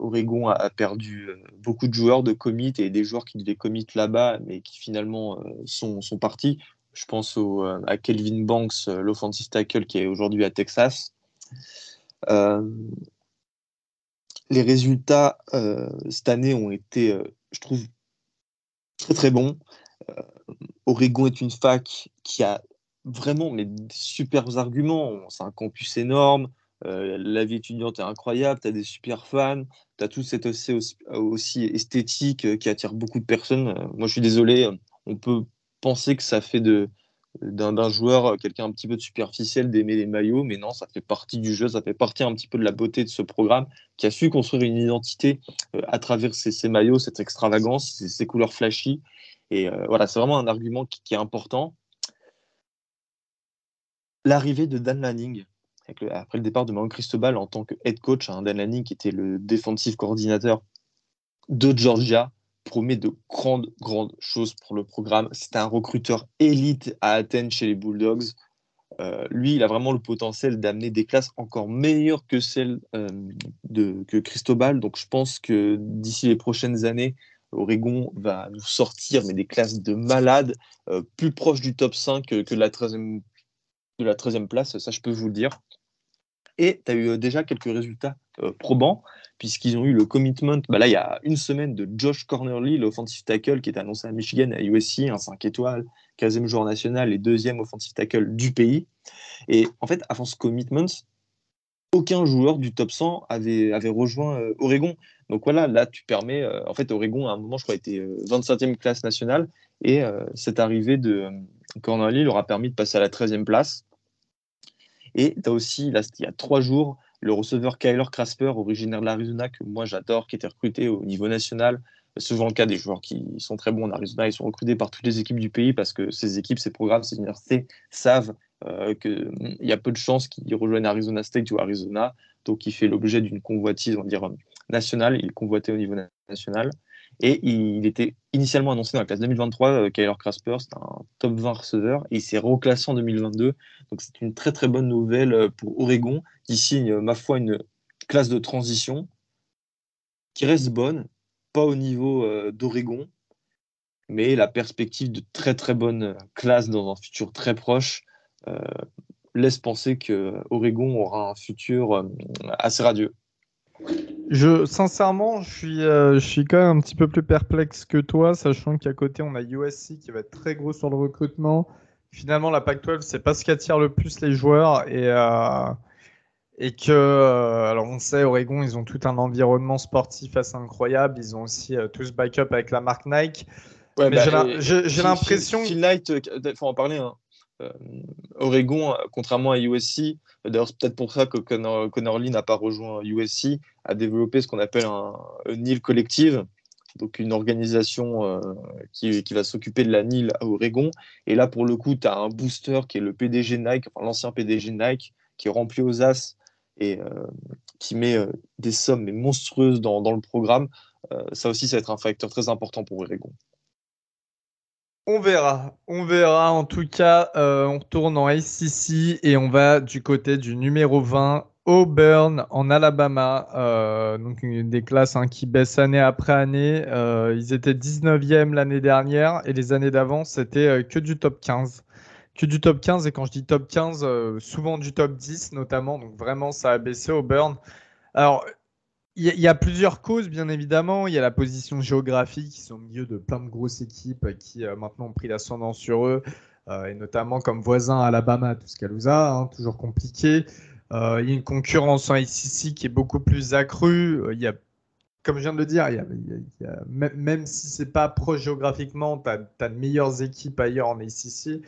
Oregon a, perdu beaucoup de joueurs de commit et des joueurs qui devaient commit là-bas, mais qui finalement sont, sont partis. Je pense euh, à Kelvin Banks, euh, l'offensive tackle qui est aujourd'hui à Texas. Euh, les résultats cette année ont été, je trouve, très très bons. Oregon est une fac qui a vraiment mais, des super arguments. C'est un campus énorme. La vie étudiante est incroyable. Tu as des super fans. Tu as tout cet aussi, aussi, esthétique qui attire beaucoup de personnes. moi, je suis désolé. On peut penser que ça fait de d'un joueur, euh, quelqu'un un petit peu de superficiel d'aimer les maillots, mais non, ça fait partie du jeu, ça fait partie un petit peu de la beauté de ce programme qui a su construire une identité euh, à travers ces, maillots, cette extravagance, ces, couleurs flashy. Et euh, voilà, c'est vraiment un argument qui, est important. L'arrivée de Dan Lanning, après le départ de Maron Cristobal en tant que head coach, hein, Dan Lanning qui était le défensif coordinateur de Georgia, promet de grandes, grandes choses pour le programme. C'est un recruteur élite à Athènes chez les Bulldogs. lui, il a vraiment le potentiel d'amener des classes encore meilleures que celles de que Cristobal. Donc, je pense que d'ici les prochaines années, Oregon va nous sortir mais des classes de malades, plus proches du top 5 que, de la 13e, de la 13e place, ça je peux vous le dire. Et tu as eu déjà quelques résultats probants puisqu'ils ont eu le commitment, bah là, il y a une semaine, de Josh Cornerly, l'offensive tackle qui est annoncé à Michigan, à USC, un 5 étoiles, 15e joueur national et deuxième offensive tackle du pays. Et en fait, avant ce commitment, aucun joueur du top 100 avait, avait rejoint euh, Oregon. Donc voilà, là, tu permets. Euh, en fait, Oregon, à un moment, je crois, était 27e euh, classe nationale. Et cette arrivée de Cornerly leur a permis de passer à la 13e place. Et tu as aussi, là, il y a trois jours, le receveur Kyler Crasper, originaire de l'Arizona, que moi j'adore, qui était recruté au niveau national. Souvent le cas des joueurs qui sont très bons en Arizona. Ils sont recrutés par toutes les équipes du pays parce que ces équipes, ces programmes, ces universités savent euh, qu'il y a peu de chances qu'ils rejoignent Arizona State ou Arizona. Donc il fait l'objet d'une convoitise, on va dire, nationale. Il est convoité au niveau national. Et il était initialement annoncé dans la classe 2023, euh, Kyler Crasper, c'est un top 20 receveur, et il s'est reclassé en 2022. Donc c'est une très très bonne nouvelle euh, pour Oregon, qui signe, ma foi, une classe de transition qui reste bonne, pas au niveau euh, d'Oregon, mais la perspective de très très bonne classe dans un futur très proche laisse penser que Oregon aura un futur assez radieux. Je, sincèrement, je suis, euh, je suis quand même un petit peu plus perplexe que toi, sachant qu'à côté, on a USC qui va être très gros sur le recrutement. Finalement, la Pac-12, c'est pas ce qui attire le plus les joueurs. Et, euh, et que, euh, alors on sait, Oregon, ils ont tout un environnement sportif assez incroyable. Ils ont aussi tout ce backup avec la marque Nike. Ouais, Mais bah, j'ai l'impression. Phil Knight, faut en parler. Hein. Oregon, contrairement à USC, D'ailleurs, c'est peut-être pour ça que Connor, Connorly n'a pas rejoint USC, a développé ce qu'on appelle un, NIL collective, donc une organisation euh, qui, va s'occuper de la NIL à Oregon. Et là, pour le coup, tu as un booster qui est le PDG Nike, l'ancien PDG Nike, qui est rempli aux as et euh, qui met euh, des sommes monstrueuses dans, dans le programme. ça aussi, ça va être un facteur très important pour Oregon. On verra, on verra. En tout cas, euh, on retourne en ACC et on va du côté du numéro 20, Auburn, en Alabama. Euh, donc des classes hein, qui baissent année après année. Euh, ils étaient 19e l'année dernière et les années d'avant, c'était que du top 15. Que du top 15 et quand je dis top 15, souvent du top 10 notamment. Donc vraiment, ça a baissé Auburn. Alors, il y, a plusieurs causes, bien évidemment. Il y a la position géographique, qui sont au milieu de plein de grosses équipes qui euh, maintenant ont pris l'ascendant sur eux, euh, et notamment comme voisin Alabama, Tuscaloosa, hein, toujours compliqué. Euh, il y a une concurrence en ACC qui est beaucoup plus accrue. Il y a, comme je viens de le dire, même si c'est pas proche géographiquement, tu as, de meilleures équipes ailleurs en ACC.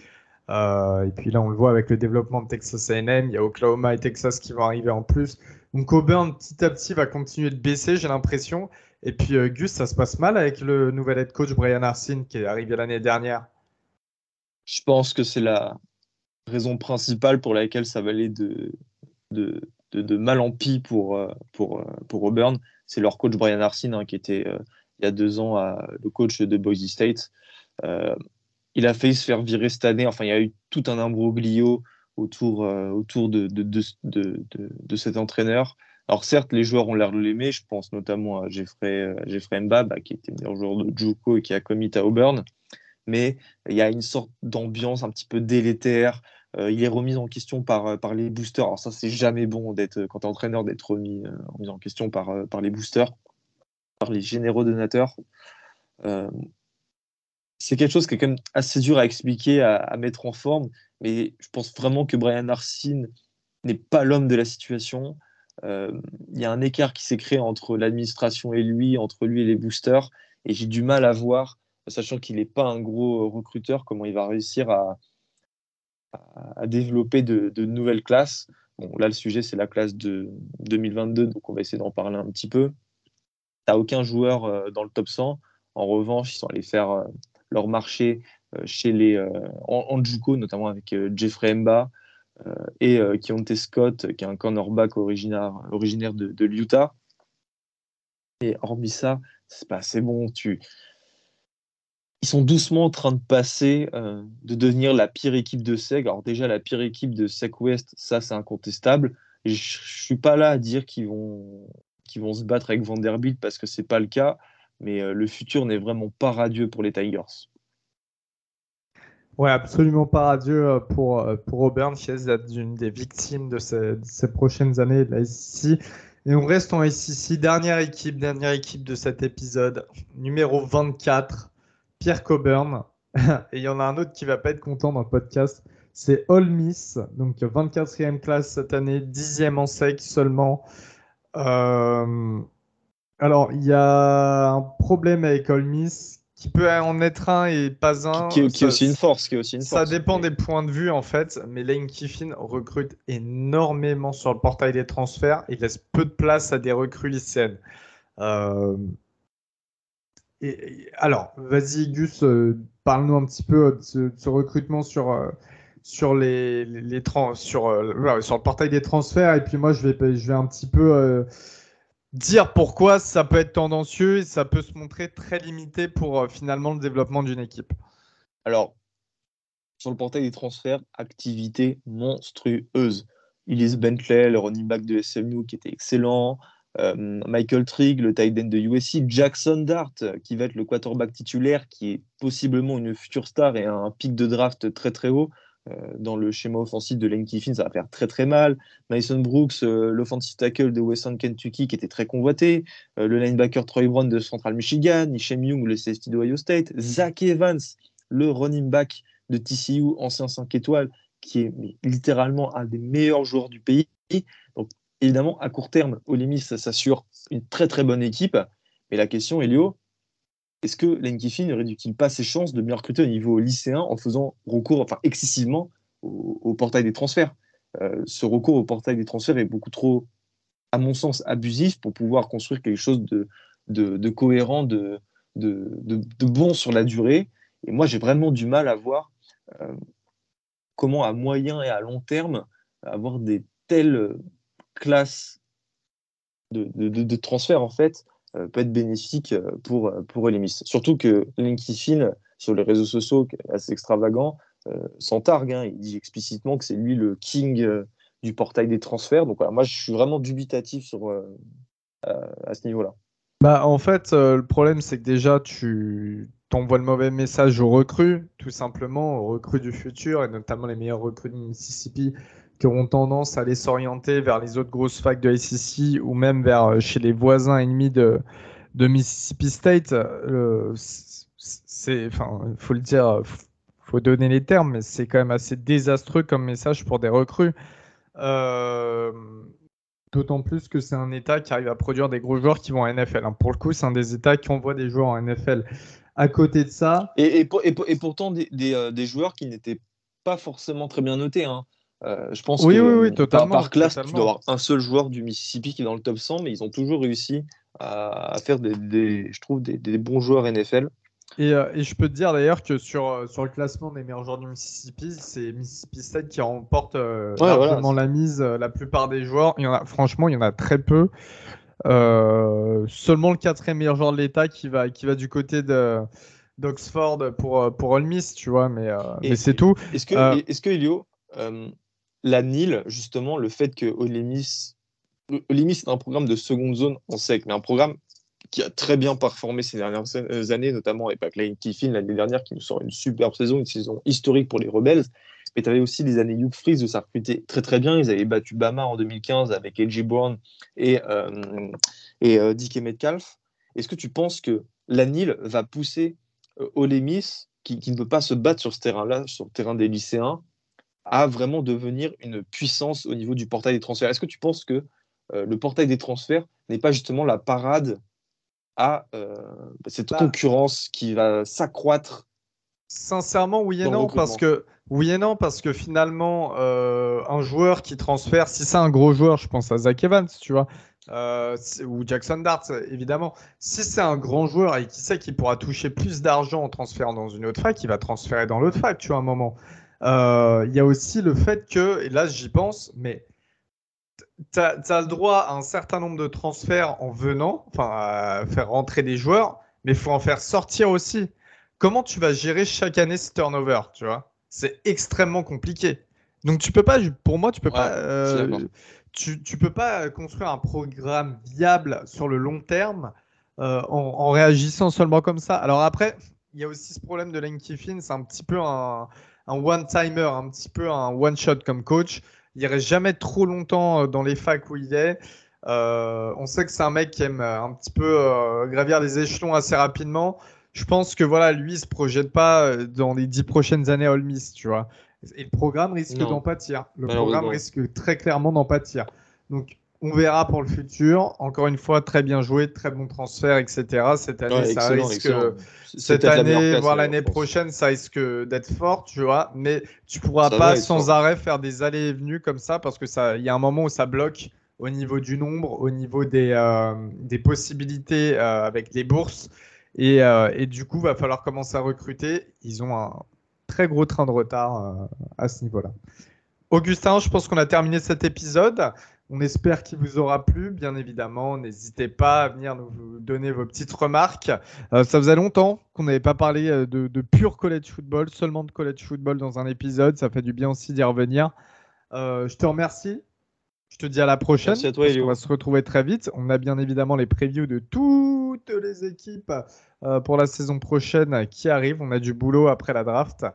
et puis là, on le voit avec le développement de Texas A&M, il y a Oklahoma et Texas qui vont arriver en plus. Donc Auburn, petit à petit, va continuer de baisser, j'ai l'impression. Et puis euh, Gus, ça se passe mal avec le nouvel head coach Brian Arsene qui est arrivé l'année dernière. Je pense que c'est la raison principale pour laquelle ça va aller de, mal en pis pour, euh, pour, euh, pour Auburn. C'est leur coach Brian Arsene hein, qui était il y a deux ans le coach de Boise State. il a failli se faire virer cette année. Enfin, il y a eu tout un imbroglio autour, euh, autour de, de, de, de, cet entraîneur. Alors certes, les joueurs ont l'air de l'aimer. Je pense notamment à Jeffrey, euh, Jeffrey Mbab, qui était meilleur joueur de Juco et qui a commis à Auburn. Mais il y a une sorte d'ambiance un petit peu délétère. Euh, il est remis en question par, par les boosters. Alors ça, c'est jamais bon d'être quand tu es entraîneur d'être remis, remis, en question par, par les boosters, par les généraux donateurs. C'est quelque chose qui est quand même assez dur à expliquer, à, mettre en forme mais je pense vraiment que Brian Arsene n'est pas l'homme de la situation. Euh, il y a un écart qui s'est créé entre l'administration et lui, entre lui et les boosters, et j'ai du mal à voir, sachant qu'il n'est pas un gros recruteur, comment il va réussir à, à développer de, nouvelles classes. Bon, là, le sujet, c'est la classe de 2022, donc on va essayer d'en parler un petit peu. Tu aucun joueur euh, dans le top 100. En revanche, ils sont allés faire euh, leur marché euh, chez les euh, en, Juco, notamment avec euh, Jeffrey Mba et Keontae Scott, qui est un cornerback originaire, originaire de, de l'Utah. Et hormis ça, c'est pas assez bon. Tu... ils sont doucement en train de passer, de devenir la pire équipe de SEG. Alors déjà, la pire équipe de SEC West, ça c'est incontestable. je suis pas là à dire qu'ils vont, qu'ils vont se battre avec Vanderbilt parce que c'est pas le cas, mais euh, le futur n'est vraiment pas radieux pour les Tigers. Ouais, absolument pas radieux euh, pour, pour Auburn, qui est une des victimes de ces, prochaines années de la SEC. Et on reste en SEC, dernière équipe, dernière équipe de cet épisode, numéro 24, Pierre Coburn. Et il y en a un autre qui va pas être content dans le podcast. C'est All Miss, donc 24e classe cette année, 10e en sec seulement. Euh, alors, il y a un problème avec Miss qui peut en être un et pas un. Qui, est aussi une force. Qui est aussi une ça dépend des points de vue en fait, mais Lane Kiffin recrute énormément sur le portail des transferts. Il laisse peu de place à des recrues lycéennes. Euh, alors, vas-y, Gus, euh, parle-nous un petit peu de ce, recrutement sur, euh, sur, les, les, sur, euh, sur le portail des transferts. Et puis moi, je vais, je vais un petit peu dire pourquoi ça peut être tendancieux et ça peut se montrer très limité pour finalement le développement d'une équipe. Alors, sur le portail des transferts, activité monstrueuse. Elise Bentley, le running back de SMU qui était excellent. Euh, Michael Trigg, le tight end de USC, Jackson Dart, qui va être le quarterback titulaire, qui est possiblement une future star et un pic de draft très très haut. Euh, dans le schéma offensif de Lane Kiffin, ça va faire très très mal. Mason Brooks, euh, l'offensive tackle de Western Kentucky, qui était très convoité. le linebacker Troy Brown de Central Michigan. Nishem Young, le safety de Ohio State. Zach Evans, le running back de TCU, ancien 5 étoiles, qui est littéralement un des meilleurs joueurs du pays. Donc Évidemment, à court terme, Olemis, ça s'assure une très très bonne équipe. Mais la question, Elio, est-ce que Lane Kiffin ne réduit-il pas ses chances de mieux recruter au niveau lycéen en faisant recours excessivement au, portail des transferts? Euh, Ce recours au portail des transferts est beaucoup trop, à mon sens, abusif pour pouvoir construire quelque chose de, de, cohérent, de, de, bon sur la durée. Et moi, j'ai vraiment du mal à voir euh, comment, à moyen et à long terme, avoir des tels classe de, de, transfert en fait peut être bénéfique euh, pour, euh, pour. Surtout que LinkedIn sur les réseaux sociaux, assez extravagant, s'en targue. Hein. il dit explicitement que c'est lui le king du portail des transferts. Donc voilà, moi je suis vraiment dubitatif sur, à ce niveau-là. Bah, en fait, le problème c'est que déjà tu t'envoies le mauvais message aux recrues, tout simplement, aux recrues du futur, et notamment les meilleurs recrues de Mississippi qui auront tendance à aller s'orienter vers les autres grosses facs de SEC ou même vers euh, chez les voisins ennemis de, de Mississippi State. Euh, c'est, enfin, faut le dire, faut donner les termes, mais c'est quand même assez désastreux comme message pour des recrues. Euh, d'autant plus que c'est un État qui arrive à produire des gros joueurs qui vont en NFL. Hein. Pour le coup, c'est un des États qui envoie des joueurs en NFL. À côté de ça. Et, pourtant, des, des, des, joueurs qui n'étaient pas forcément très bien notés. Hein. Euh, je pense oui, que oui, oui, totalement, par, classe, tu dois avoir un seul joueur du Mississippi qui est dans le top 100, mais ils ont toujours réussi à, faire des, je trouve, des, bons joueurs NFL. Euh, et, je peux te dire d'ailleurs que sur, euh, sur le classement des meilleurs joueurs du Mississippi, c'est Mississippi State qui remporte largement la mise. la plupart des joueurs, il y en a, franchement, il y en a très peu. seulement le quatrième meilleur joueur de l'État qui va, qui va du côté de d'Oxford pour, pour Ole Miss, tu vois, mais, mais c'est tout. Est-ce que, est-ce que Elio, la NIL, justement, le fait que Olemis c'est un programme de seconde zone en sec, mais un programme qui a très bien performé ces dernières années, notamment avec Lane Kiffin l'année dernière, qui nous sort une superbe saison, une saison historique pour les Rebels. Mais tu avais aussi les années Hugh Freeze où ça recrutait très très bien. Ils avaient battu Bama en 2015 avec AJ Brown et, euh, et euh, Metcalf. Est-ce que tu penses que la NIL va pousser euh, Olemis, qui, qui, ne peut pas se battre sur ce terrain-là, sur le terrain des lycéens, à vraiment devenir une puissance au niveau du portail des transferts. Est-ce que tu penses que euh, le portail des transferts n'est pas justement la parade à euh, cette bah. concurrence qui va s'accroître Sincèrement, oui et non, parce que oui et non, parce que finalement, euh, un joueur qui transfère, si c'est un gros joueur, je pense à Zach Evans, tu vois, ou Jackson Dart, évidemment. Si c'est un grand joueur et qui sait qu'il pourra toucher plus d'argent en transférant dans une autre fac, il va transférer dans l'autre fac, tu vois, à un moment. Euh, il y a aussi le fait que, et là j'y pense, mais tu as, le droit à un certain nombre de transferts en venant, enfin faire rentrer des joueurs, mais il faut en faire sortir aussi. comment tu vas gérer chaque année ce turnover, tu vois? C'est extrêmement compliqué. Donc tu peux pas, pour moi, tu peux pas, euh, tu, tu, peux pas construire un programme viable sur le long terme euh, en, réagissant seulement comme ça. Alors après, il y a aussi ce problème de Lane Kiffin, c'est un petit peu un, un one-timer, un petit peu un one-shot comme coach. Il reste jamais trop longtemps euh, dans les facs où il est. Euh, on sait que c'est un mec qui aime un petit peu gravir les échelons assez rapidement. Je pense que voilà, lui, il se projette pas dans les dix prochaines années à All Miss, tu vois. Et le programme risque d'en pâtir. Le programme risque très clairement d'en pâtir. Donc, on verra pour le futur. Encore une fois, très bien joué, très bon transfert, etc. Cette année, ça risque. Cette année, voire l'année prochaine, ça risque d'être fort, tu vois. Mais tu pourras pas sans arrêt faire des allées et venues comme ça parce que ça, il y a un moment où ça bloque au niveau du nombre, au niveau des, euh, des possibilités euh, avec les bourses. Et, euh, et, du coup, va falloir commencer à recruter. Ils ont un, très gros train de retard à ce niveau-là. Augustin, je pense qu'on a terminé cet épisode. On espère qu'il vous aura plu, bien évidemment. N'hésitez pas à venir nous donner vos petites remarques. Euh, ça faisait longtemps qu'on n'avait pas parlé euh, de, de, pur college football, seulement de college football dans un épisode. Ça fait du bien aussi d'y revenir. je te remercie. Je te dis à la prochaine. Merci à toi, On va se retrouver très vite. On a bien évidemment les previews de toutes les équipes euh, pour la saison prochaine qui arrive. On a du boulot après la draft.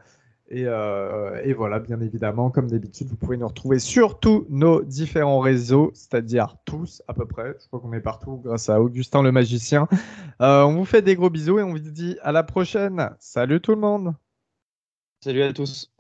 Euh, et, voilà, bien évidemment, comme d'habitude, vous pouvez nous retrouver sur tous nos différents réseaux, c'est-à-dire tous à peu près. Je crois qu'on est partout grâce à Augustin le magicien. Euh, on vous fait des gros bisous et on vous dit à la prochaine. Salut tout le monde. Salut à tous.